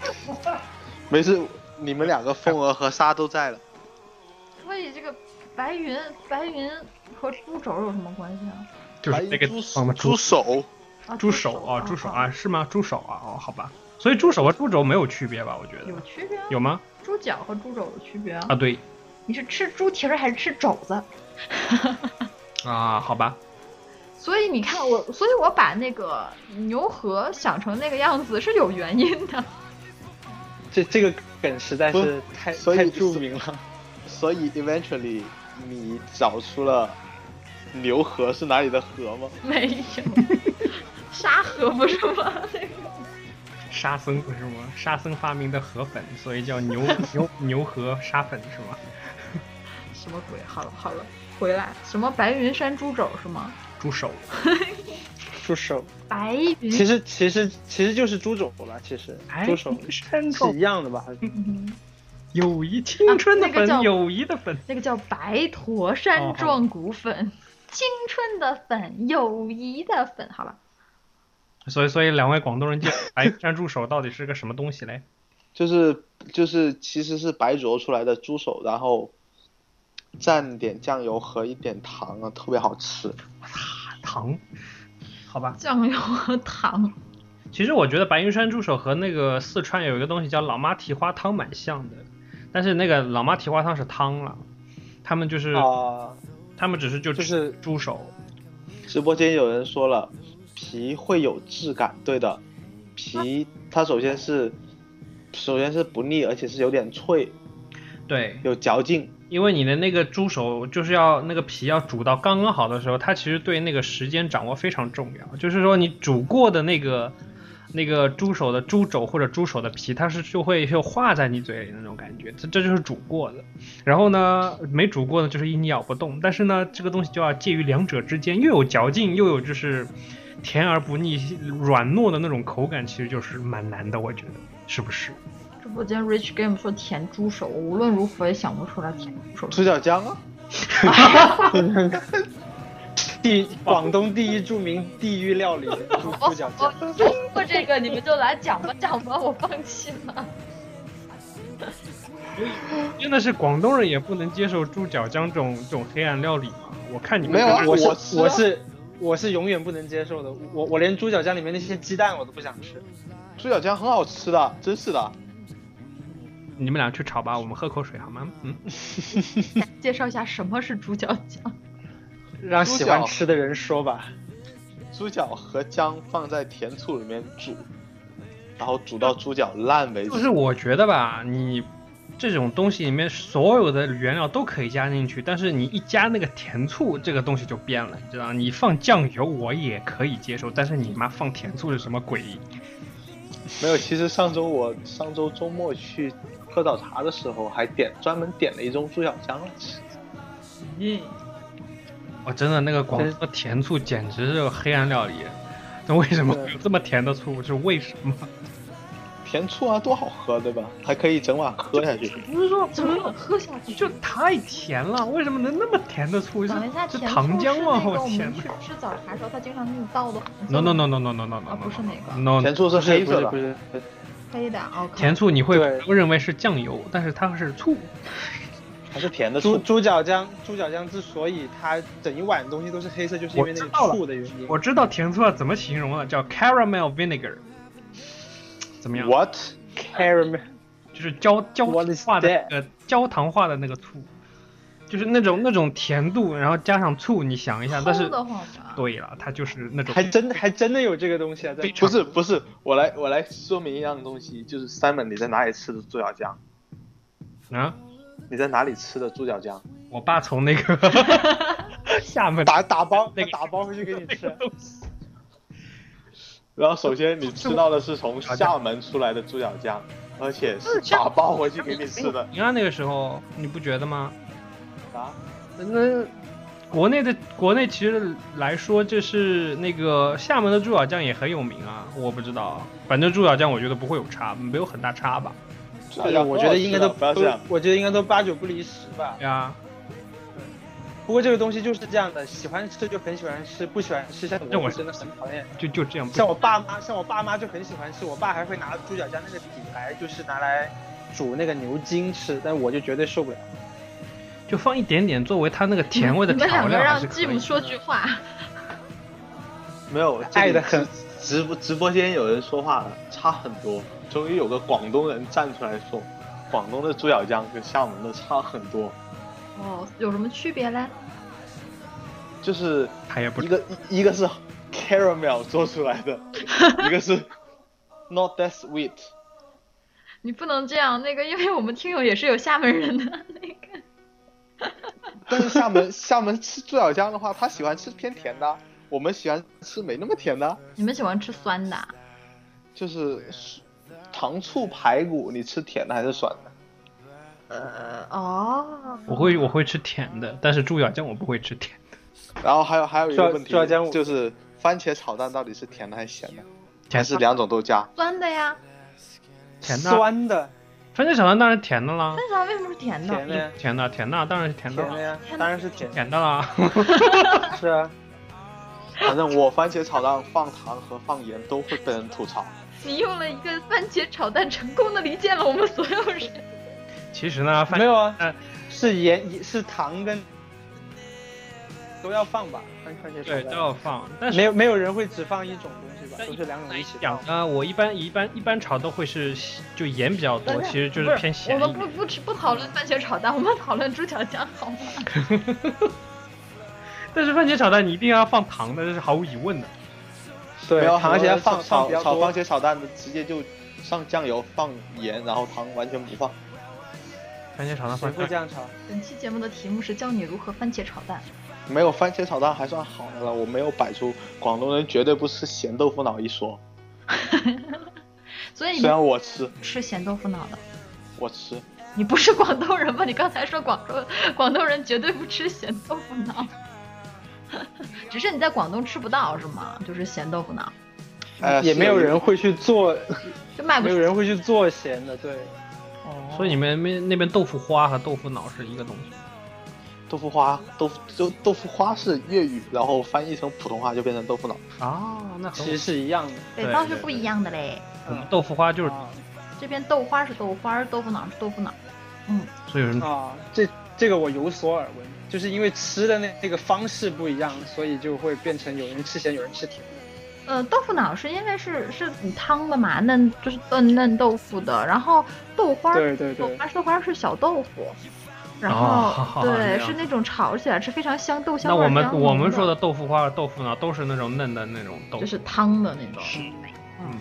没事，你们两个风儿和沙都在了。
所以这个白云白云和猪肘有什么关系啊？
就是那个
白云
地方的
猪手，
啊，
猪手啊，猪手啊，是吗？猪手啊，哦，好吧。所以猪手和猪肘没有区别吧？我觉得
有区别啊。
有吗？
猪脚和猪肘有区别啊。
啊，对
你是吃猪蹄儿还是吃肘子？
啊，好吧。
所以你看我，所以我把那个牛河想成那个样子是有原因的。
这这个梗实在是太
所以
太著名了。
所以 eventually 你找出了牛河是哪里的河吗？
没有，沙河不是吗？那个
沙僧不是吗？沙僧发明的河粉，所以叫牛 牛牛河沙粉是吗？
什么鬼？好了好了，回来，什么白云山猪肘是吗？
猪手，
猪手，
白云
其实其实其实就是猪肘吧，其实
哎
猪手是一样的吧？
嗯
友谊青春的粉，友谊的粉。
那个叫白驼山壮骨粉，青春的粉，友谊的粉。好了，
所以所以两位广东人介绍白山猪手到底是个什么东西嘞？
就是就是其实是白灼出来的猪手，然后蘸点酱油和一点糖啊，特别好吃。
糖，好吧。
酱油和糖。
其实我觉得白云山猪手和那个四川有一个东西叫老妈蹄花汤蛮像的，但是那个老妈蹄花汤是汤了，他们就是、
啊，
他们只是就
就是
猪手，
直播间有人说了，皮会有质感，对的，皮它首先是首先是不腻，而且是有点脆，
对，
有嚼劲。
因为你的那个猪手就是要那个皮要煮到刚刚好的时候，它其实对那个时间掌握非常重要。就是说你煮过的那个那个猪手的猪肘或者猪手的皮，它是就会就化在你嘴里那种感觉，这这就是煮过的。然后呢，没煮过的就是一咬不动，但是呢，这个东西就要介于两者之间，又有嚼劲，又有就是甜而不腻、软糯的那种口感，其实就是蛮难的，我觉得是不是？
直播间 Rich Game 说甜猪手，我无论如何也想不出来甜猪手。
猪脚姜啊，
第广东第一著名地狱料理猪猪脚
我
酱。
听过这个，你们就来讲吧讲吧，我放弃了。
真的是广东人也不能接受猪脚姜这种这种黑暗料理吗？我看你们
没有
我是我是我是永远不能接受的，我我连猪脚酱里面那些鸡蛋我都不想吃。
猪脚姜很好吃的，真是的。
你们俩去炒吧，我们喝口水好吗？嗯，
介绍一下什么是猪脚姜。
让喜欢吃的人说吧。
猪脚和姜放在甜醋里面煮，然后煮到猪脚烂为止。
就是我觉得吧，你这种东西里面所有的原料都可以加进去，但是你一加那个甜醋，这个东西就变了，你知道？你放酱油我也可以接受，但是你妈放甜醋是什么鬼？
没有，其实上周我上周周末去喝早茶的时候，还点专门点了一盅猪脚姜来吃。
嗯，
哦，真的那个广东甜醋简直是黑暗料理。那为什么有这么甜的醋？是为什么？
甜醋啊，多好喝，对吧？还可以整碗喝下去。
不是说
整碗喝下去？
就太甜了，为什么能那么甜的醋？是
等一下，
糖浆吗？
醋是那个
我天
去吃早茶的时候，他经常给你倒的
No no no no no no no no
啊不是那个
no
甜醋是黑色的，
不是不是，
黑的。OK。
甜醋你会
误
认为是酱油，但是它是醋。
还是甜的醋。
猪猪脚姜，猪脚姜之所以它整一碗东西都是黑色，就是因为那个醋的原因。
我知道甜醋要怎么形容了，叫 caramel vinegar，怎么样
？What？caramel
就是焦焦
What
化的个焦糖化的那个醋，就是那种那种甜度，然后加上醋，你想一下，但是？对了，它就是那种
还真还真的有这个东西啊，在
不是不是，我来我来说明一样东西，就是 Simon 你在哪里吃的猪脚姜？
啊，
你在哪里吃的猪脚姜？
我爸从那个 厦门
打打包
那个
打包回去给你
那
吃
个。
然后首先你吃到的是从厦门出来的猪脚姜，而且是打包回去给你吃的
你看那个时候你不觉得吗？
啊！
那国内的国内其实来说，就是那个厦门的猪脚酱也很有名啊，我不知道，反正猪脚酱我觉得不会有差，没有很大差吧？
哎呀，我觉得应该都都
不要这样，，
我觉得应该都八九不离十吧。
对啊，
不过这个东西就是这样的，喜欢吃就很喜欢吃，不喜欢吃像
这我
我真的很讨厌。
就就这样不
像我爸妈，像我爸妈就很喜欢吃，我爸还会拿猪脚酱那个底来，就是拿来煮那个牛筋吃，但我就绝对受不了。
就放一点点作为它那个甜味的
你们
调料还
两个让
是可以的。
Jim 说句话。
没有
爱的很。
直播直播间有人说话了，差很多。终于有个广东人站出来说，广东的猪脚姜跟厦门的差很多，
哦，有什么区别嘞？
就是
他也不
一个一一个是 caramel 做出来的，一个是 not that sweet。
你不能这样，那个，因为我们听友也是有厦门人的那个。
但是厦门厦门吃猪脚姜的话，他喜欢吃偏甜的，我们喜欢吃没那么甜的，
你们喜欢吃酸的啊？
就是糖醋排骨，你吃甜的还是酸的？
呃，哦，
我会我会吃甜的，但是猪脚姜我不会吃甜的。
然后还有还有一个问题
猪脚姜
就是番茄炒蛋到底是甜的还是咸的？
甜
还是两种都加？
酸的呀。
甜的，
酸的，
番茄炒蛋当然甜的啦
番，茄炒蛋为什么是甜的？
甜的，
甜的甜的当然是甜的啦，
甜的呀，当然是甜的，
甜的啦。
是啊，
反正我番茄炒蛋放糖和放盐都会被人吐槽。
你用了一个番茄炒蛋，成功的离间了我们所有人。
其实呢，番
没有啊
呃，
是盐是糖跟都要放吧，番番茄
对
炒蛋，
都要放，但是
没有没有人会只放一种东西吧，
但
都是两种一起放。
讲呢，我一般一般一般炒都会是就盐比较多，其实就
是
偏咸
我们不。不吃不讨论番茄炒蛋，我们讨论猪脚姜好吗？
但是番茄炒蛋你一定要放糖的，这是毫无疑问的。
对而且要
炒
放
炒炒番。茄炒蛋的直接就上酱油放盐，然后糖完全不放。
番茄炒蛋
谁
放
会这样炒？
本期节目的题目是教你如何番茄炒蛋。
没有番茄炒蛋还算好的了，我没有摆出广东人绝对不吃咸豆腐脑一说。
所以你
虽然我吃，
吃咸豆腐脑的，
我吃，
你不是广东人吗？你刚才说广州广东人绝对不吃咸豆腐脑，只是你在广东吃不到是吗？就是咸豆腐脑，
哎，
也没有人会去做，
就卖不出
没有人会去做咸的，对。
哦
所以你们那那边豆腐花和豆腐脑是一个东西。
豆腐花，豆腐就豆腐花是粤语，然后翻译成普通话就变成豆腐脑。
哦，那
其实是一样的。
北方是不一样的嘞。
我们豆腐花就是，
啊
这边豆花是豆花，豆腐脑是豆腐脑。嗯，
所以有人
啊，这这个我有所耳闻，就是因为吃的那那个方式不一样，所以就会变成有人吃咸，有人吃甜。
呃，豆腐脑是因为是是煮汤的嘛，嫩就是炖嫩豆腐的，然后豆花
对对对
豆花豆花是小豆腐，然后、
哦
对是那种炒起来是非常香豆香
那我们我们说的豆腐花和豆腐脑都是那种嫩的那种豆腐，
就是汤的那种，
嗯，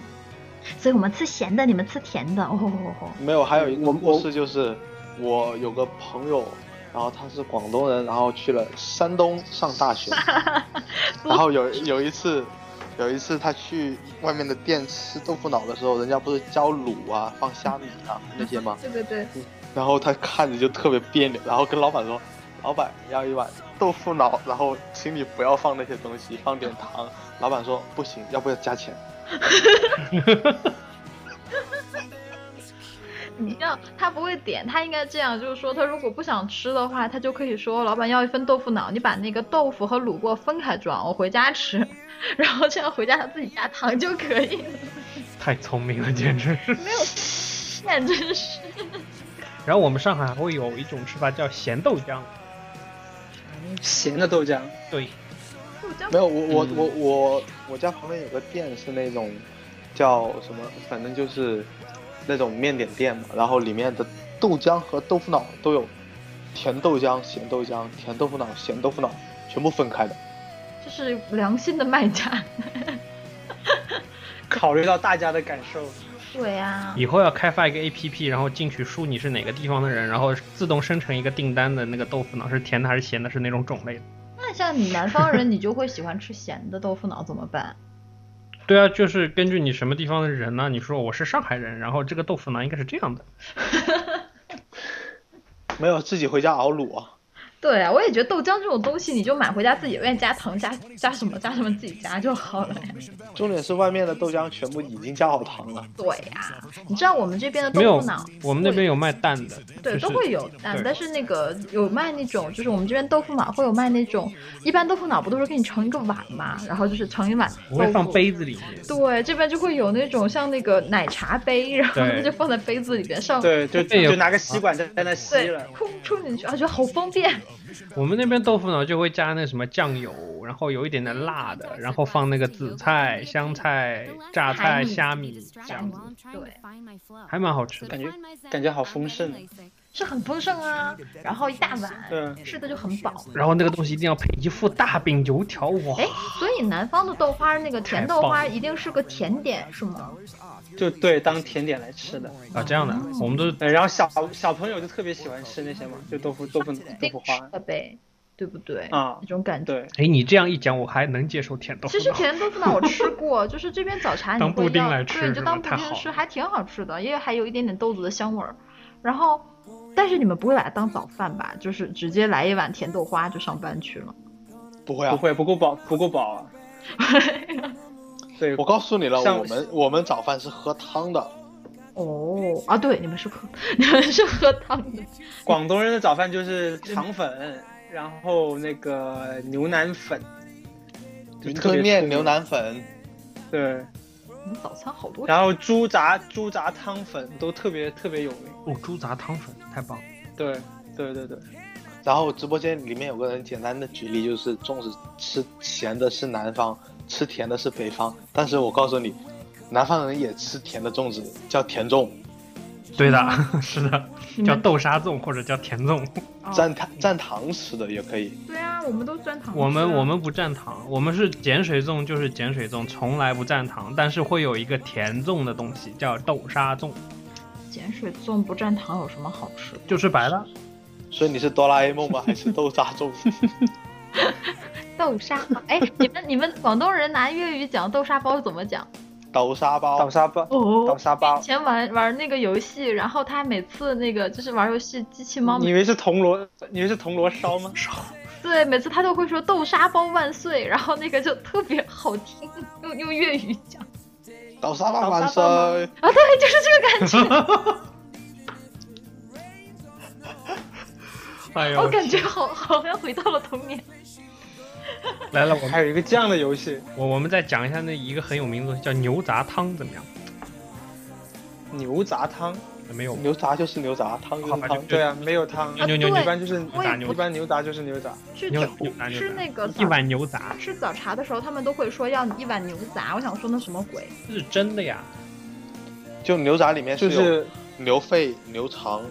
所以我们吃咸的，你们吃甜的，哦吼吼吼。
没有，还有一个
我
故事就是，我有个朋友，然后他是广东人，然后去了山东上大学，然后有有一次，有一次他去外面的店吃豆腐脑的时候，人家不是浇卤啊、放虾米啊那些吗？
对对对，
然后他看着就特别别扭，然后跟老板说：“老板要一碗豆腐脑，然后请你不要放那些东西，放点糖。”老板说：“不行，要不要加钱
你这样他不会点，他应该这样，就是说他如果不想吃的话，他就可以说老板要一份豆腐脑，你把那个豆腐和卤过分开装，我回家吃，然后这样回家他自己加糖就可以了，
太聪明了，简直是。
没有骗，真是。
然后我们上海还会有一种吃法叫咸豆浆，
咸的豆浆，
对，
豆浆？”
没有，我我
嗯
我我我家旁边有个店是那种叫什么，反正就是那种面点店嘛，然后里面的豆浆和豆腐脑都有，甜豆浆、咸豆浆、甜豆腐脑、咸豆腐脑，全部分开的。
这是良心的卖家。
考虑到大家的感受，
对啊、
以后要开发一个 A P P，然后进去输你是哪个地方的人，然后自动生成一个订单的那个豆腐脑是甜的还是咸的，是哪种种类的。
那像你南方人，你就会喜欢吃咸的豆腐脑怎么办？
对啊，就是根据你什么地方的人呢、你说我是上海人，然后这个豆腐脑应该是这样的。
没有自己回家熬卤啊，
对啊，我也觉得豆浆这种东西，你就买回家自己愿意加糖加加什么加什么自己加就好了呀。
重点是外面的豆浆全部已经加好糖了。
对呀、你知道我们这边的豆腐脑，，
我们那边有卖蛋的，
对，
就是
都会有蛋，但是那个有卖那种，就是我们这边豆腐脑会有卖那种，一般豆腐脑不都是给你盛一个碗嘛，然后就是盛一碗
不会放。杯子里面。
对，这边就会有那种像那个奶茶杯，然后
对
就放在杯子里边上，
对，就就拿个吸管在在那吸了，，
冲冲进去，啊，觉得好方便。
我们那边豆腐脑就会加那什么酱油，然后有一点点辣的，然后放那个紫菜、香菜、榨菜、虾米这样子，
对，
还蛮好吃的。
感觉感觉好丰盛。
是很丰盛啊，然后一大碗，
嗯
吃的就很饱。
然后那个东西一定要配一副大饼油条，哇！
哎，所以南方的豆花那个甜豆花一定是个甜点是吗？
就对当甜点来吃的。
啊，这样的，我们都是，
然后小小朋友就特别喜欢吃那些嘛，就豆腐豆腐豆腐花
了呗，对不对？
啊
那种感觉。
对，
哎，你这样一讲，我还能接受甜豆腐
其实。甜豆腐脑我吃过，就是这边早茶你
当
会要
布丁来吃
对，就当布丁吃，还挺好吃的，因为还有一点点豆子的香味儿。然后，但是你们不会把它当早饭吧？就是直接来一碗甜豆花就上班去了。
不会啊，
不会不够饱不够饱啊。对，
我告诉你了，我们我们早饭是喝汤的，
哦啊，对，你们是喝 你们是喝汤的。
广东人的早饭就是肠粉，然后那个牛腩粉，
云吞面、牛腩粉，
对，
你们早餐好多。
然后猪杂猪杂汤粉都特别特别有名。
哦，猪杂汤粉太棒了。
对对对对，
然后直播间里面有个人简单的举例，就是粽子吃咸的是南方，吃甜的是北方。但是我告诉你，南方人也吃甜的粽子，叫甜粽，
对的，是的，叫豆沙粽或者叫甜粽。
哦
蘸糖蘸糖吃的也可以。
对啊，我们都蘸糖。
我们我们不蘸糖，我们是碱水粽就是碱水粽，从来不蘸糖，但是会有一个甜粽的东西叫豆沙粽，
碱水粽不蘸糖有什么好吃的？
就是白的。
所以你是哆啦 A 梦吗？还是豆沙粽？
豆沙包，哎，你们 你们广东人拿粤语讲豆沙包怎么讲？
豆沙包，
豆沙包，
哦
豆沙包
以，前玩玩那个游戏，然后他每次那个就是玩游戏，机器猫
你以为是铜锣？你以为是铜锣烧吗？
烧 对，每次他都会说豆沙包万岁，然后那个就特别好听，用用粤语讲
豆沙包万岁！
啊，对，就是这个感觉，
哎呦，
我感觉好好像回到了童年。
来了，我们
还有一个这样的游戏，
我我们再讲一下那一个很有名的东西叫牛杂汤，怎么样？
牛杂汤。
没有，
牛杂就是牛杂，汤就是汤
好吧。
对啊，没有汤，
牛牛牛
一般就是
牛杂
一般牛杂就是牛杂。
牛
去吃那个
一碗牛杂
吃早茶的时候，他们都会说要一碗牛杂，我想说那什么鬼？
这是真的呀，
就牛杂里面
就是
有
是
牛肺、牛肠，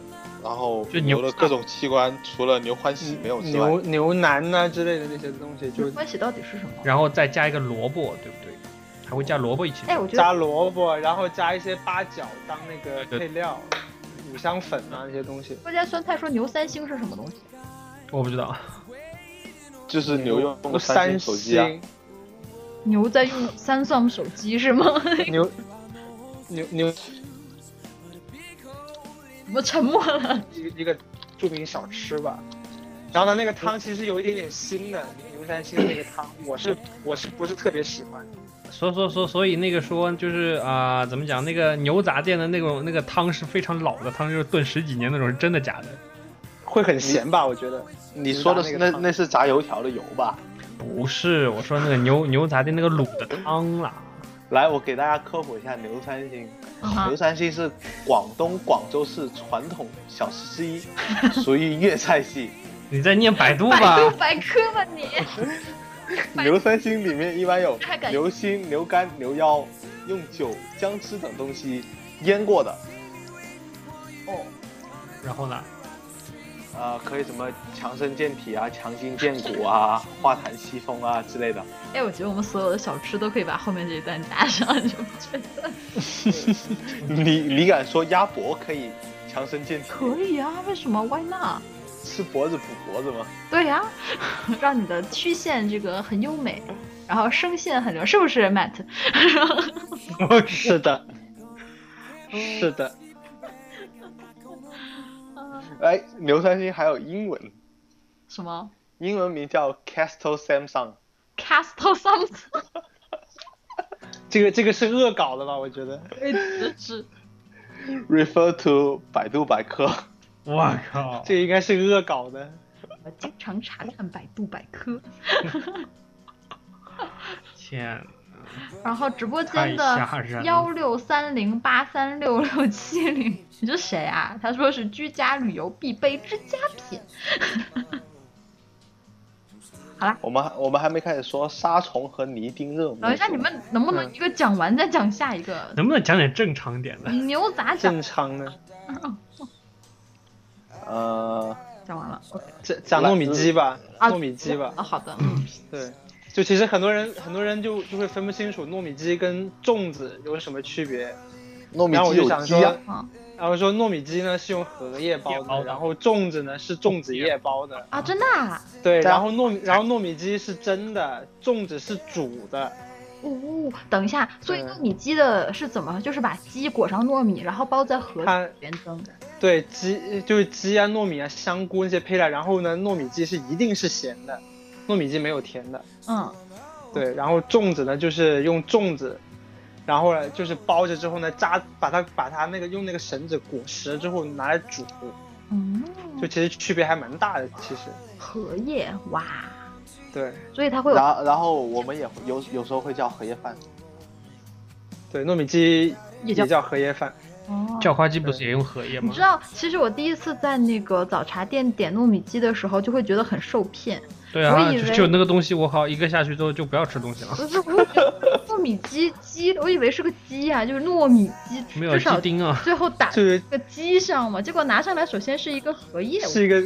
然后
就牛
牛的各种器官，除了牛欢喜没有
牛，牛腩呐、之类的那些东西，就
欢喜到底是什么？
然后再加一个萝卜，对不对？还会加萝卜一起吃。
哎，我觉
加萝卜，然后加一些八角当那个配料，五香粉啊那些东西。
郭家酸菜说牛三星是什么东西？
我不知道，
就是牛用三
三
星手机啊。
牛在用三桑手机是吗？
牛牛牛
我沉默了。
一个一个著名小吃吧。然后呢，那个汤其实有一点点腥的，牛三星的那个汤，我是我是不是特别喜欢？
所所所所以那个说就是啊、怎么讲？那个牛杂店的那种那个汤是非常老的汤，就是炖十几年那种，是真的假的？
会很咸吧？我觉得。
你说的是那
牛杂那
那是炸油条的油吧？
不是，我说那个牛牛杂店那个卤的汤啦。
来，我给大家科普一下牛三星。牛三星是广东广州市传统小吃之一，属于粤菜系。
你在念百度吧
百
吧
度？百科吧你。
牛三星里面一般有牛心、牛肝、牛腰，用酒、姜汁等东西腌过的。
哦，
然后呢？
呃，可以什么强身健体啊、强筋健骨啊、化痰息风啊之类的。
哎，我觉得我们所有的小吃都可以把后面这一段加上，你不觉得？
你你敢说鸭脖可以强身健体？
可以啊，为什么？Why not？
吃脖子补脖子吗？
对呀、让你的曲线这个很优美，然后声线很流，是不是，Matt？
是的，是的，
哎，牛三星还有英文，
什么
英文名叫 Castle Samsung。
？Castle something？
这个这个是恶搞的吧？我觉得。
真是
Refer to 百度百科。
我靠！
这应该是恶搞的。
我经常查看百度百科，
天，
然后直播间的幺六三零八三六六七零，你是谁啊？他说是居家旅游必备之佳品。
好了我们还我们还没开始说杀虫和泥丁热木。
等一下，你们能不能一个讲完再讲下一个？
能不能讲点正常点的？
牛杂讲
正常的，
呃，
讲完了，OK
讲讲糯米鸡吧，
啊，
糯米鸡吧。
啊，好的，嗯，
对，就其实很多人很多人就就会分不清楚糯米鸡跟粽子有什么区别。
糯米
然后我
鸡
就想说
有鸡啊，，
嗯
然后说糯米鸡呢是用荷叶包的，然后粽子呢是粽子叶包的，
啊，真的啊？
对，然后糯米然后糯米鸡是蒸的，粽子是煮的，
哦，等一下，所以糯米鸡的是怎么？就是把鸡裹上糯米，然后包在盒
它
子里面蒸。
对，鸡就是鸡啊、糯米啊、香菇那些配料，然后呢，糯米鸡是一定是咸的，糯米鸡没有甜的。
嗯，
对，然后粽子呢就是用粽子，然后呢就是包着之后呢扎，把它把它那个用那个绳子裹实了之后拿来煮，
嗯，
就其实区别还蛮大的。其实，
荷叶哇，
对
所以它会有
然后然后我们也有有时候会叫荷叶饭，
对，糯米鸡
也叫
也叫荷叶饭。
哦。
叫花鸡不是也用荷叶吗
你知？道，其实我第一次在那个早茶店点糯米鸡的时候，就会觉得很受骗。
对啊，就就那个东西，我好一个下去之后就不要吃东西了。
糯 米鸡鸡，我以为是个鸡啊，就是糯米鸡，
没有鸡丁啊，
最后打
就是
个鸡上嘛。结果拿上来，首先是一个荷叶，
是一个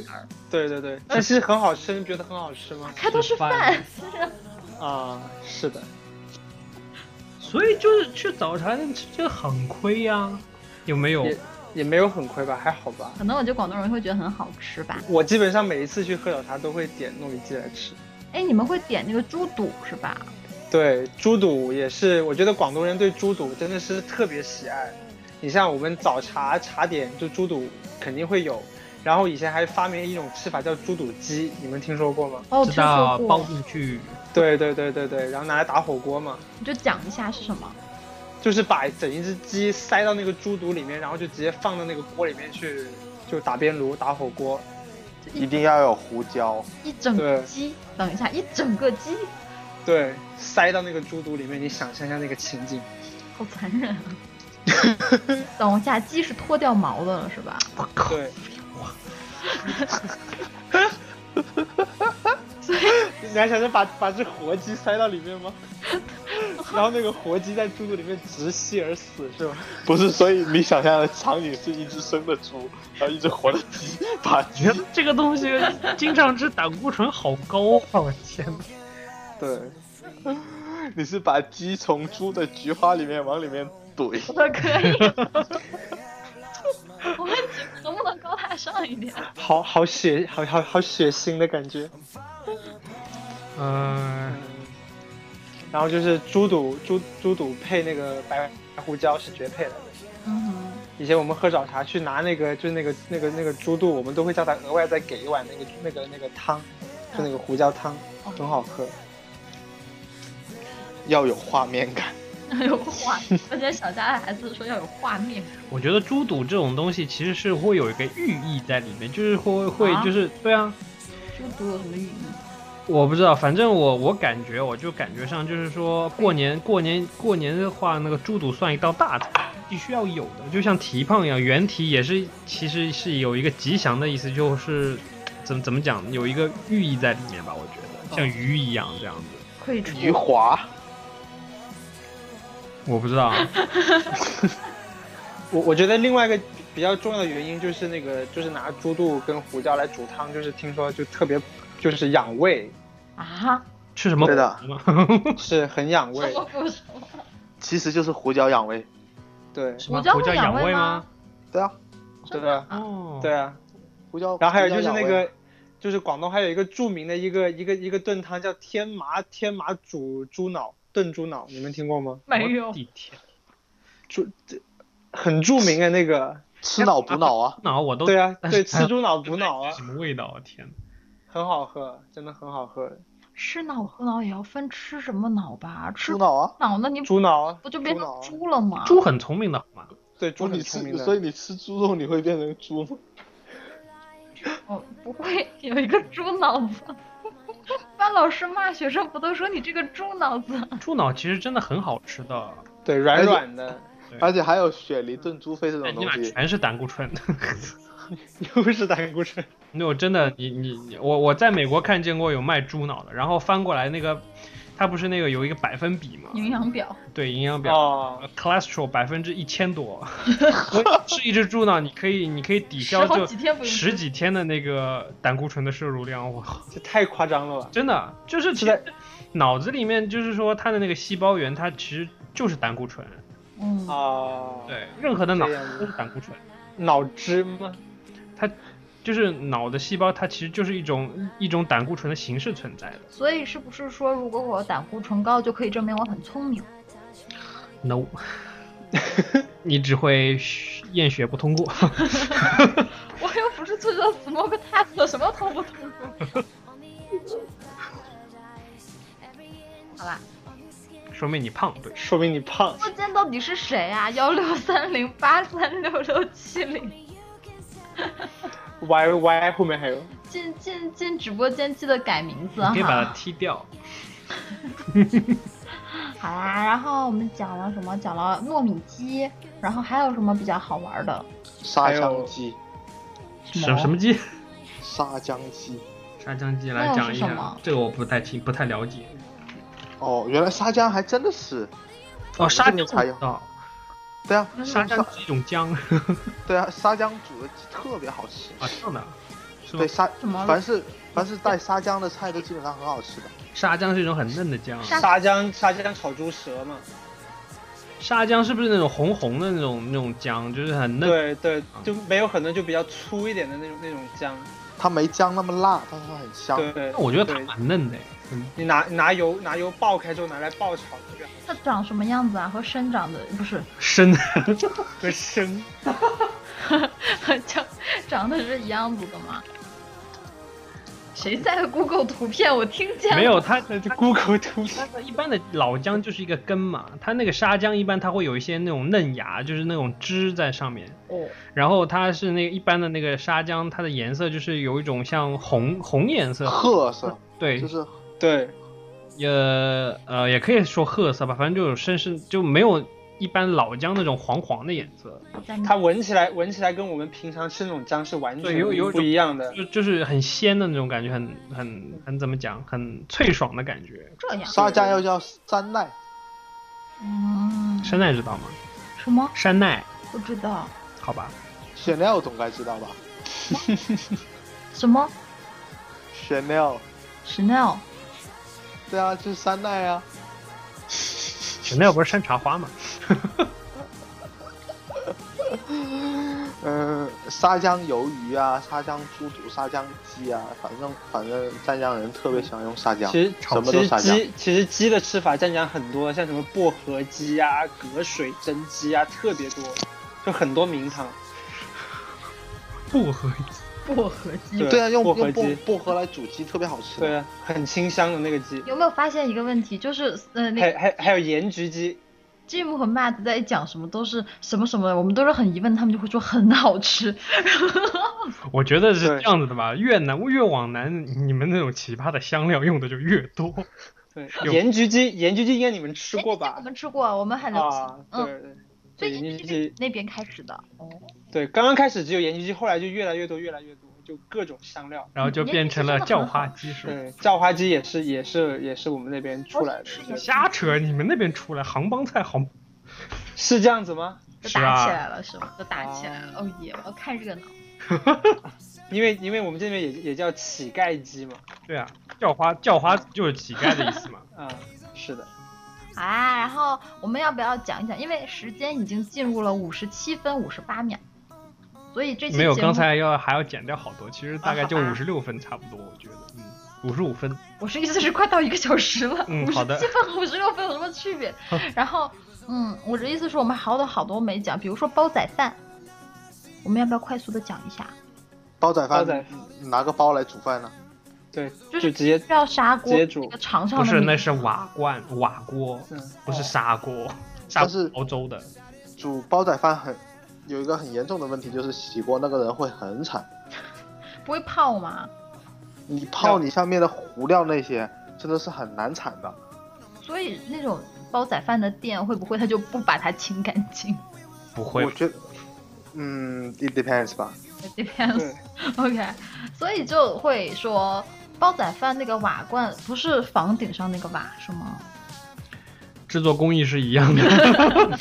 对对对，但其实很好吃，你觉得很好吃吗？
开头是饭，
啊，是的，
所以就是去早茶店吃这个很亏呀、有没有？
也也没有很亏吧，还好吧。
可能我觉得广东人会觉得很好吃吧。
我基本上每一次去喝早茶都会点糯米鸡来吃。
哎，你们会点那个猪肚是吧？
对，猪肚也是，我觉得广东人对猪肚真的是特别喜爱。你像我们早茶茶点，就猪肚肯定会有。然后以前还发明一种吃法叫猪肚鸡，你们听说过吗？
哦，
知
听
道包，进去，
对对对对对，然后拿来打火锅嘛，
你就讲一下是什么？
就是把整一只鸡塞到那个猪肚里面，然后就直接放到那个锅里面去，就打边炉打火锅。
一定要有胡椒。
一整个鸡，等一下，一整个鸡，
对，塞到那个猪肚里面，你想象一下那个情景。
好残忍啊！等一下，鸡是脱掉毛的了是吧？
对，
所以
你还想着把把只活鸡塞到里面吗？然后那个活鸡在猪肚里面直吸而死，是吧？
不是，所以你想象的场景是一只生的猪，然后一只活的鸡，把鸡
这个东西经常吃胆固醇好高啊！我天呐！
对，
你是把鸡从猪的菊花里面往里面怼，
我可以。我们能不能高大上一点？
好好血，好好好血腥的感觉。
嗯、
然后就是猪肚，猪猪肚配那个白胡椒是绝配的。
嗯哼，
以前我们喝早茶去拿那个，就是那个那个那个猪肚，我们都会叫他额外再给一碗那个那个那个汤，就那个胡椒汤，很好喝。
要有画面感。
要有画，而且小家的孩子说要有画面。
我觉得猪肚这种东西其实是会有一个寓意在里面，就是会会
啊
就是对啊，
猪肚有什么寓意？
我不知道，反正我我感觉我就感觉上就是说过年过年过年的话，那个猪肚算一道大菜，必须要有的，就像蹄膀一样，原蹄也是其实是有一个吉祥的意思，就是怎么怎么讲，有一个寓意在里面吧，我觉得。像鱼一样这样子，
可以出
余华，
我不知道，
我我觉得另外一个比较重要的原因就是那个就是拿猪肚跟胡椒来煮汤，就是听说就特别就是养胃，
啊？
吃什么
对的？
是很养胃
什。么不什么？
其实就是胡椒养胃。
对
什么
胡椒会
胡椒养
养胃吗
吗？
对啊，
对啊，
哦，
对啊。
胡椒。
然后还有就是那个，就是广东还有一个著名的一个一个一个炖汤叫天麻天麻煮猪脑炖猪脑，你们听过吗？
没有
我。的天，
猪这很著名的那个，
吃脑补脑啊，
脑我都
对啊，对，吃猪脑补脑啊
什，么味道啊？天哪！
很好喝，真的很好喝。
吃脑和脑也要分吃什么脑吧？吃
猪脑啊。
脑那你
猪脑啊，
不就变成
猪
了吗？
猪很聪明的好吗？
对，猪很聪明
的，所以。你吃猪肉你会变成猪吗？
哦，不会有一个猪脑子。班老师骂学生不都说你这个猪脑子？
猪脑其实真的很好吃的，
对，软软的，
而且还有雪梨炖猪肺这
哎，
种东西。
你俩全是胆固醇。
又是胆固醇。
那我真的，你你你我我在美国看见过有卖猪脑的，然后翻过来那个，它不是那个有一个百分比吗？
营养表，
对，营养表。
哦，
呃 cholesterol 百分之一千多，吃一只猪脑，你可以你可以抵消就
几天不用吃
十几天的那个胆固醇的摄入量，我靠，
这太夸张了吧？
真的就是其实脑子里面就是说它的那个细胞源，它其实就是胆固醇，
嗯，
啊，，
对，任何的脑都是胆固醇，
脑汁吗？
它就是脑的细胞，它其实就是一种一种胆固醇的形式存在的。
所以是不是说，如果我胆固醇高，就可以证明我很聪明
？No，你只会验血不通过。
我又不是做做 smoke test，什么通不通过？好吧，
说明你胖，对，
说明你胖。
直播间到底是谁啊？幺六三零八三六六七零，
Y Y 后面还有，
进进进直播间记得改名字
你可以把它。踢掉。
好啦，然后我们讲了什么？讲了糯米鸡，然后还有什么比较好玩的？
沙姜鸡，
什什么鸡？
沙姜鸡。
沙姜鸡来讲一下这个我不太清，不太了解。
哦，原来沙姜还真的是，
哦，沙姜
才有
我知道，
对啊，
沙姜是一种姜
对啊，沙姜煮的鸡特别好吃。
啊，这样的，是吧
对？沙，凡是凡是带沙姜的菜都基本上很好吃的。
沙姜是一种很嫩的姜，
沙
沙姜沙姜炒猪舌嘛。
沙姜是不是那种红红的那种那种姜，就是很嫩？
对对，就没有很多就比较粗一点的那种那种姜。
它没姜那么辣，但是它很香。
对，
那我觉得它
对
蛮嫩的，嗯，
你拿拿油拿油爆开之后拿来爆炒特别好
它长什么样子啊？和生长的不是，
生
和生。
和长长得是一样子的吗？谁在 Google 图片？我听见了
没有它
的 Google 图片
它一般的老姜就是一个根嘛，它那个沙姜一般它会有一些那种嫩芽，就是那种枝在上面。
哦，
然后它是那个一般的那个沙姜，它的颜色就是有一种像红红颜色，
褐色
对
就，是
对，
也呃也可以说褐色吧，反正就有深深就没有一般老姜那种黄黄的颜色，
它闻起来闻起来跟我们平常吃那种姜是完
全有有
全不一样的。
就就是很鲜的那种感觉，很很很怎么讲，很脆爽的感觉。
这样。
沙姜又叫山奈，
嗯，
山奈知道吗？
什么？
山奈，
不知道。
好吧，
选料总该知道吧
什么
选料
，？Chanel？
对啊，就是山奈啊。
山奈不是山茶花吗？
嗯，沙姜鱿鱼啊，沙姜猪肚、沙姜鸡啊，反正反正湛江人特别喜欢用沙姜，
其实
什么
其实
都沙姜。
鸡其实鸡的吃法湛江很多，像什么薄荷鸡啊、隔水蒸鸡啊，特别多，就很多名堂。
薄荷
薄荷鸡
对
对啊，用
薄荷
用薄
鸡
薄荷来煮鸡特别好吃。
对，啊，很清香的那个鸡，
有没有发现一个问题？就是呃，那个
还还还有盐焗鸡
，Jim 和 Matt 在讲什么都是什么什么，我们都是很疑问，他们就会说很好吃。
我觉得是这样子的吧，越南越往南，你们那种奇葩的香料用的就越多。
对，盐焗鸡，盐焗鸡应该你们吃过吧我？
们吃过，我们很流行。
啊，
嗯，
对对
所
对，盐焗
以你是
鸡，
那边开始的。哦，
对，刚刚开始只有盐焗鸡，后来就越来越多，越来越多，就各种香料。
然后就变成了叫花鸡，是吧？
对，叫花鸡也是也是也是我们那边出来的，
瞎扯，你们那边出来杭帮菜好，
是这样子吗？
是
就打起
啊
来了是吗？就打起来了。哦耶！我要看热闹。
因为因为我们这边也也叫乞丐鸡嘛，
对啊，叫花叫花就是乞丐的意思嘛。
嗯，是的，
好啦，然后我们要不要讲一讲？因为时间已经进入了五十七分五十八秒，所以这期
没有，刚才要还要减掉好多，其实大概就五十六分差不多，我觉得，嗯，五十五分。
我是意思是快到一个小时了，五十
嗯好的
七分五十六分有什么区别？然后，嗯，我的意思是我们还有好多没讲，比如说煲仔饭，我们要不要快速的讲一下？
煲仔饭
煲仔
拿个煲来煮饭呢？
对，
就
就是直接
需要砂锅
直接煮
那个长上
不是，那是瓦罐瓦锅，
嗯
不是砂锅，砂
但是
锅熬粥的。
煮煲仔饭很有一个很严重的问题，就是洗锅那个人会很惨。
不会泡吗？
你泡你上面的糊料那些，真的是很难铲的。
所以那种煲仔饭的店会不会他就不把它清干净
不会
我，觉得，嗯，it depends 吧。
？It depends
对。
OK，所以就会说煲仔饭那个瓦罐不是房顶上那个瓦是吗？
制作工艺是一样的。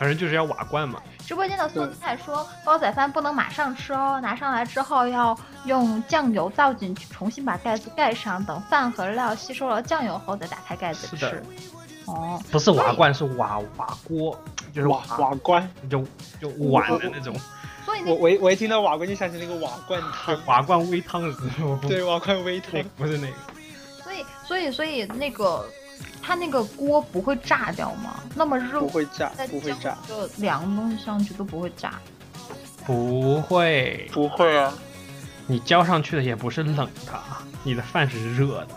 反正就是要瓦罐嘛。
直播间的素菜说，煲仔饭不能马上吃哦，拿上来之后要用酱油倒进去，重新把盖子盖上，等饭和料吸收了酱油后再打开盖子吃
是的。
哦，
不是瓦罐，是瓦瓦锅，就是
瓦瓦罐。
就就碗的那种，
所以
我我一我一听到瓦罐就想起那个瓦罐汤，
瓦罐煨汤的那种，
对，瓦罐煨 汤。
不是那个，
所以所以所以那个它那个锅不会炸掉吗？那么热
不会炸，不会炸，
就凉的东西上去都不会炸。
不会，
不会啊。
你浇上去的也不是冷的，你的饭是热的。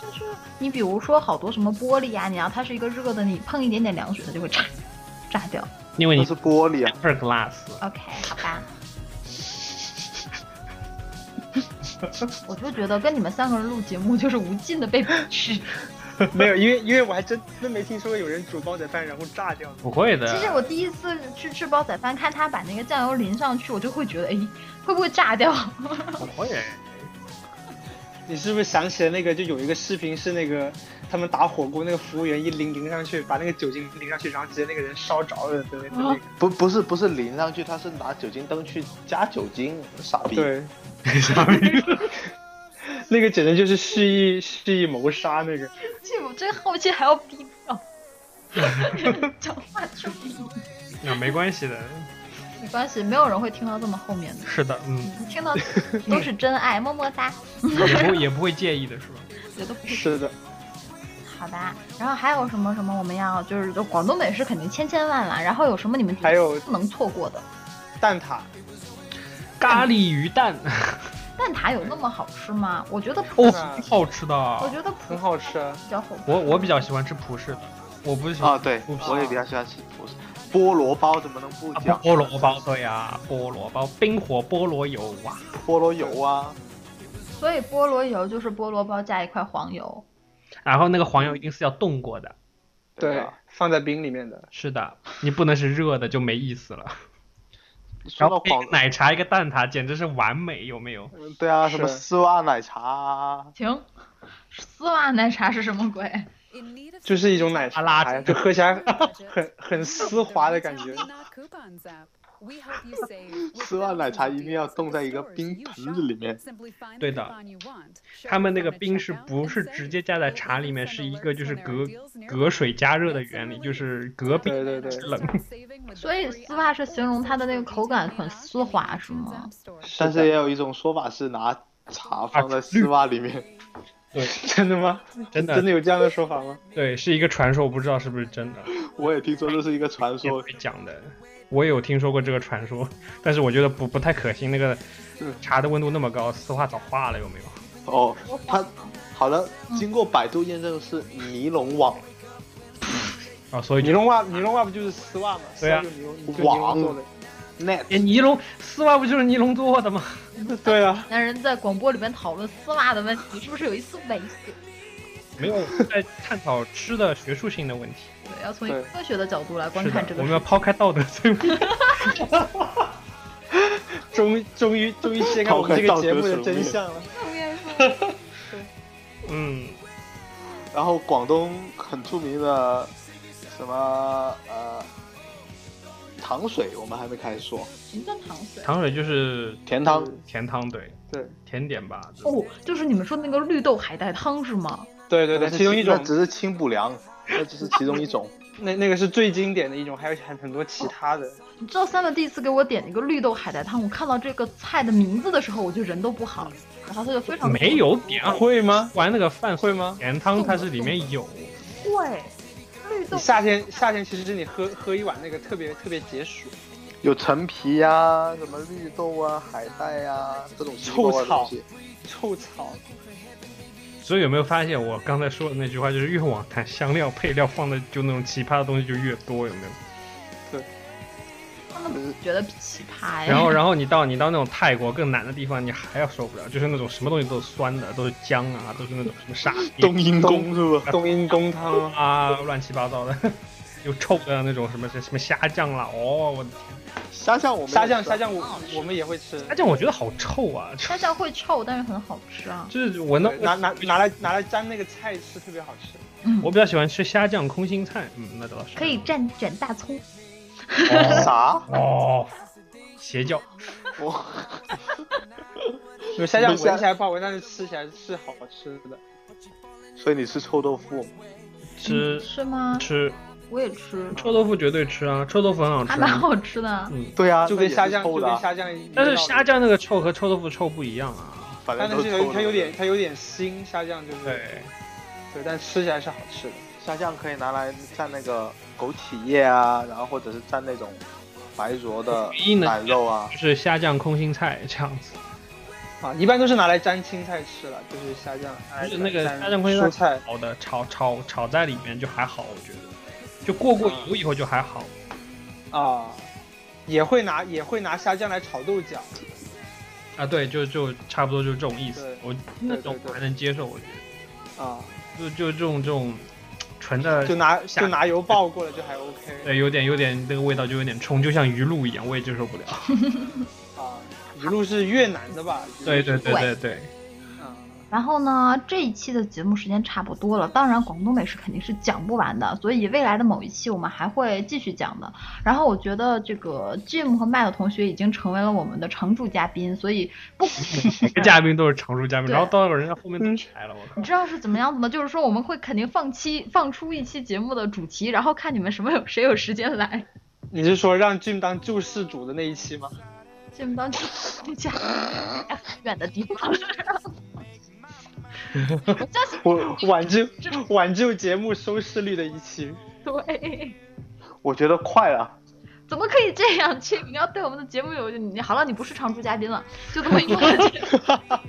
但是你比如说好多什么玻璃啊，你要它是一个热的，你碰一点点凉水，它就会炸 炸掉。
因为你
是玻璃啊
，temper
glass，OK，好吧。我就觉得跟你们三个人录节目就是无尽的被鄙视。
没有，因为因为我还真真没听说过有人煮煲仔饭然后炸掉。
不会的。
其实我第一次去吃煲仔饭，看他把那个酱油淋上去，我就会觉得，哎，会不会炸掉？
不会，
你是不是想起了那个？就有一个视频是那个他们打火锅，那个服务员一淋淋上去，把那个酒精淋上去，然后直接那个人烧着了的那个。那个
不不是不是淋上去，他是拿酒精灯去加酒精，傻逼。，
对，
傻逼
那个简直就是蓄意蓄意谋杀那个。
这我这个后期还要逼掉，讲话就逼。
那 没关系的。
没关系，没有人会听到这么后面的，
是的，嗯，
听到都是真爱，么么哒，
也不也不会介意的是吧？
觉得不会
是的，
好吧。然后还有什么什么我们要就是就广东美食肯定千千万万，然后有什么你们
还有
不能错过的？
蛋挞，
咖喱鱼蛋，
蛋挞有那么好吃吗？我觉得
哦，
啊
很好吃的。
我觉得普
很好吃啊。
比较好吃。
我我比较喜欢吃葡式的，我不喜欢
啊对
不，
我也比较喜欢吃葡式菠萝包，怎么能不
啊
讲？
菠萝包，对呀，菠萝包，冰火菠萝油哇，
菠萝油啊，
所以菠萝油就是菠萝包加一块黄油。
然后那个黄油一定是要冻过的，
对
啊，
放在冰里面的。
是的，你不能是热的就没意思了。然后奶茶一个蛋挞，简直是完美，有没有？
嗯对啊，什么丝袜奶茶啊，
停，丝袜奶茶是什么鬼？
就是一种奶茶就喝起来 很很丝滑的感觉。
丝袜 奶茶一定要冻在一个冰盆子里面。
对的，他们那个冰是不是直接加在茶里面，是一个就是隔隔水加热的原理，就是隔冰
对对对
冷。
所以丝袜是形容它的那个口感很丝滑，是吗？
但是也有一种说法是拿茶放在丝袜里面，
对，
真的吗？
真的
真的有这样的说法吗？
对，是一个传说，我不知道是不是真的，
我也听说这是一个传说。
讲的。我有听说过这个传说，但是我觉得不不太可信。那个茶的温度那么高，丝袜早化了，有没有？
哦，它好的，经过百度验证是尼龙网
啊，所以
尼龙袜，尼龙袜不就是丝袜吗？
对啊
丝袜就尼龙，就尼龙做的。
Net
哎，尼龙丝袜不就是尼龙做的吗？
对啊，
男人在广播里面讨论丝袜的问题，是不是有一丝猥琐？
没有在探讨吃的学术性的问题。
对，要从一个科学的角度来观看这，个
我。们要抛开道德层面。
终于终于终于揭开我们这个节目的真相了。
嗯，
然后广东很著名的什么呃糖水，我们还没开始说，
什么叫糖水？
糖水就是
甜汤。
甜汤，对，
对
甜点吧。
哦，就是你们说的那个绿豆海带汤是吗？
对对对，其中一种，
只是清补凉，那只是其中一种。
那那个是最经典的一种，还有很很多其他的。
你知道三文第一次给我点一个绿豆海带汤，我看到这个菜的名字的时候，我就人都不好，然后他就非常
没有点
会吗？
玩那个饭
会吗？
甜汤它是里面有，
会
你夏天夏天其实是你喝喝一碗那个特别特别解暑。
有陈皮呀、什么绿豆啊、海带呀、这种奇奇怪怪的东西。
臭草，
所以有没有发现我刚才说的那句话，就是越往谈香料配料放的就那种奇葩的东西就越多，有没有？
他们觉得奇葩呀。
然后，然后你到你到那种泰国更南的地方，你还要受不了，就是那种什么东西都是酸的，都是姜啊，都是那种什么沙
冬阴功是吧？
冬阴功汤啊，
啊，乱七八糟的，又臭的那种什么什么虾酱啦，哦，我的天，
虾酱我们
虾酱虾酱我我们也会吃。
虾酱我觉得好臭啊，
虾酱会臭，但是很好吃啊。
就是闻到
拿拿拿来拿来沾那个菜吃特别好吃。
嗯
我比较喜欢吃虾酱空心菜，嗯，那倒是
可以蘸卷大葱。
啥？
哦，邪教，
我
有虾酱闻起来不好闻，但是吃起来是好吃的。
所以你吃臭豆腐？
吃
是吗？
吃
我也吃，
臭豆腐绝对吃啊，臭豆腐很好吃
还蛮
啊。
好吃的。
嗯，
对啊，
就跟虾酱就跟虾酱一样，
但是虾酱那个臭和臭豆腐臭不一样啊。
反
它那是有
正都是臭的。
它有点它有点腥，虾酱就是
对，
对，但吃起来是好吃的。
虾酱可以拿来蘸那个枸杞叶啊，然后或者是蘸那种白灼的奶肉啊。
就是虾酱空心菜这样子。
啊，一般都是拿来蘸青菜吃了，就是虾酱，
就是那个虾酱空心
菜。
炒的炒炒炒在里面就还好，我觉得，就过过油以后就还好。
啊，也会拿也会拿虾酱来炒豆角，
啊，对，就就差不多就是这种意思。我那种还能接受，我觉得。
啊，
就就这种这种纯的，
就拿就拿油 爆过了就还 OK
对，有点有点那个味道就有点冲，就像鱼露一样，我也接受不了。
啊。鱼露是越南的吧？
对对对对对，
啊，
然后呢，这一期的节目时间差不多了，当然广东美食肯定是讲不完的，所以未来的某一期我们还会继续讲的。然后我觉得这个 Jim 和 Matt 同学已经成为了我们的常驻嘉宾，所以不，
每个嘉宾都是常驻嘉宾，然后到会儿人家后面都拆了，我靠
你。知道是怎么样子吗？就是说我们会肯定放期放出一期节目的主题，然后看你们什么有谁有时间来。
你是说让 Jim 当救世主的那一期吗
？Jim 当救世主家很远的地方，我
挽救挽救节目收视率的一期。
对。
我觉得快了，
怎么可以这样？亲你要对我们的节目有你好了，你不是常驻嘉宾了，就这么一个。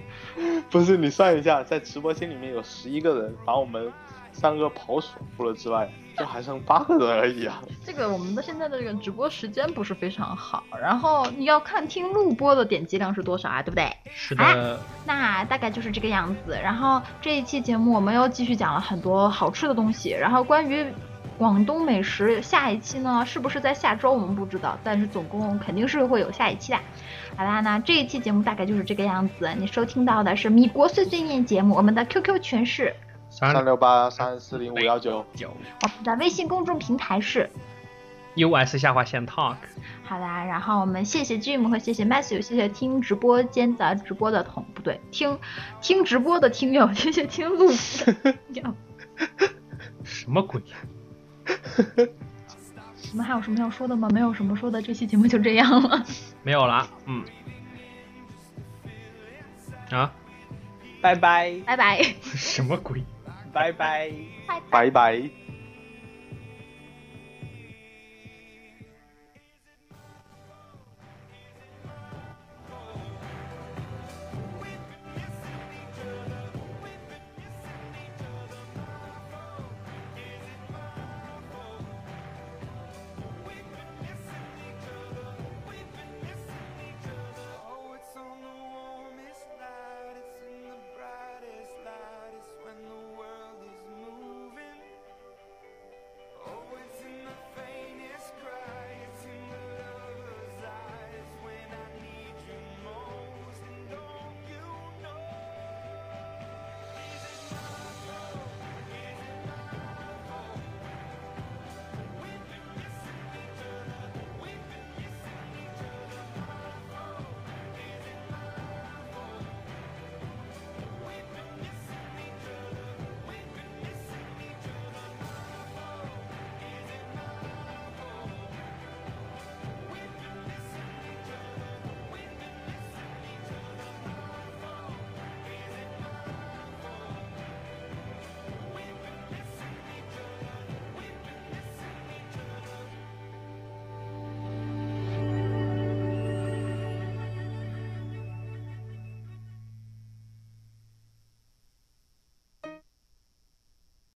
不是你算一下，在直播间里面有十一个人，把我们三个跑数除了之外，就还剩八个人而已啊。
这个我们的现在的这个直播时间不是非常好，然后你要看听录播的点击量是多少啊，对不对？
是的，
那大概就是这个样子。然后这一期节目我们又继续讲了很多好吃的东西，然后关于广东美食，下一期呢是不是在下周我们不知道，但是总共肯定是会有下一期的。好啦，那这一期节目大概就是这个样子。你收听到的是米国碎碎念节目，我们的 QQ 群是
三
三
六八三四零五幺九，
九
我们的微信公众平台是。
US 下划线 Talk，
好啦，然后我们谢谢 Jim 和谢谢 Matthew，谢谢听直播间的直播的同不对，听听直播的听友，谢谢听录的听友。
什么鬼？
你们还有什么要说的吗？没有什么说的，这期节目就这样了。
没有啦，嗯。啊？
拜拜
拜拜。
什么鬼？
拜拜。
拜拜。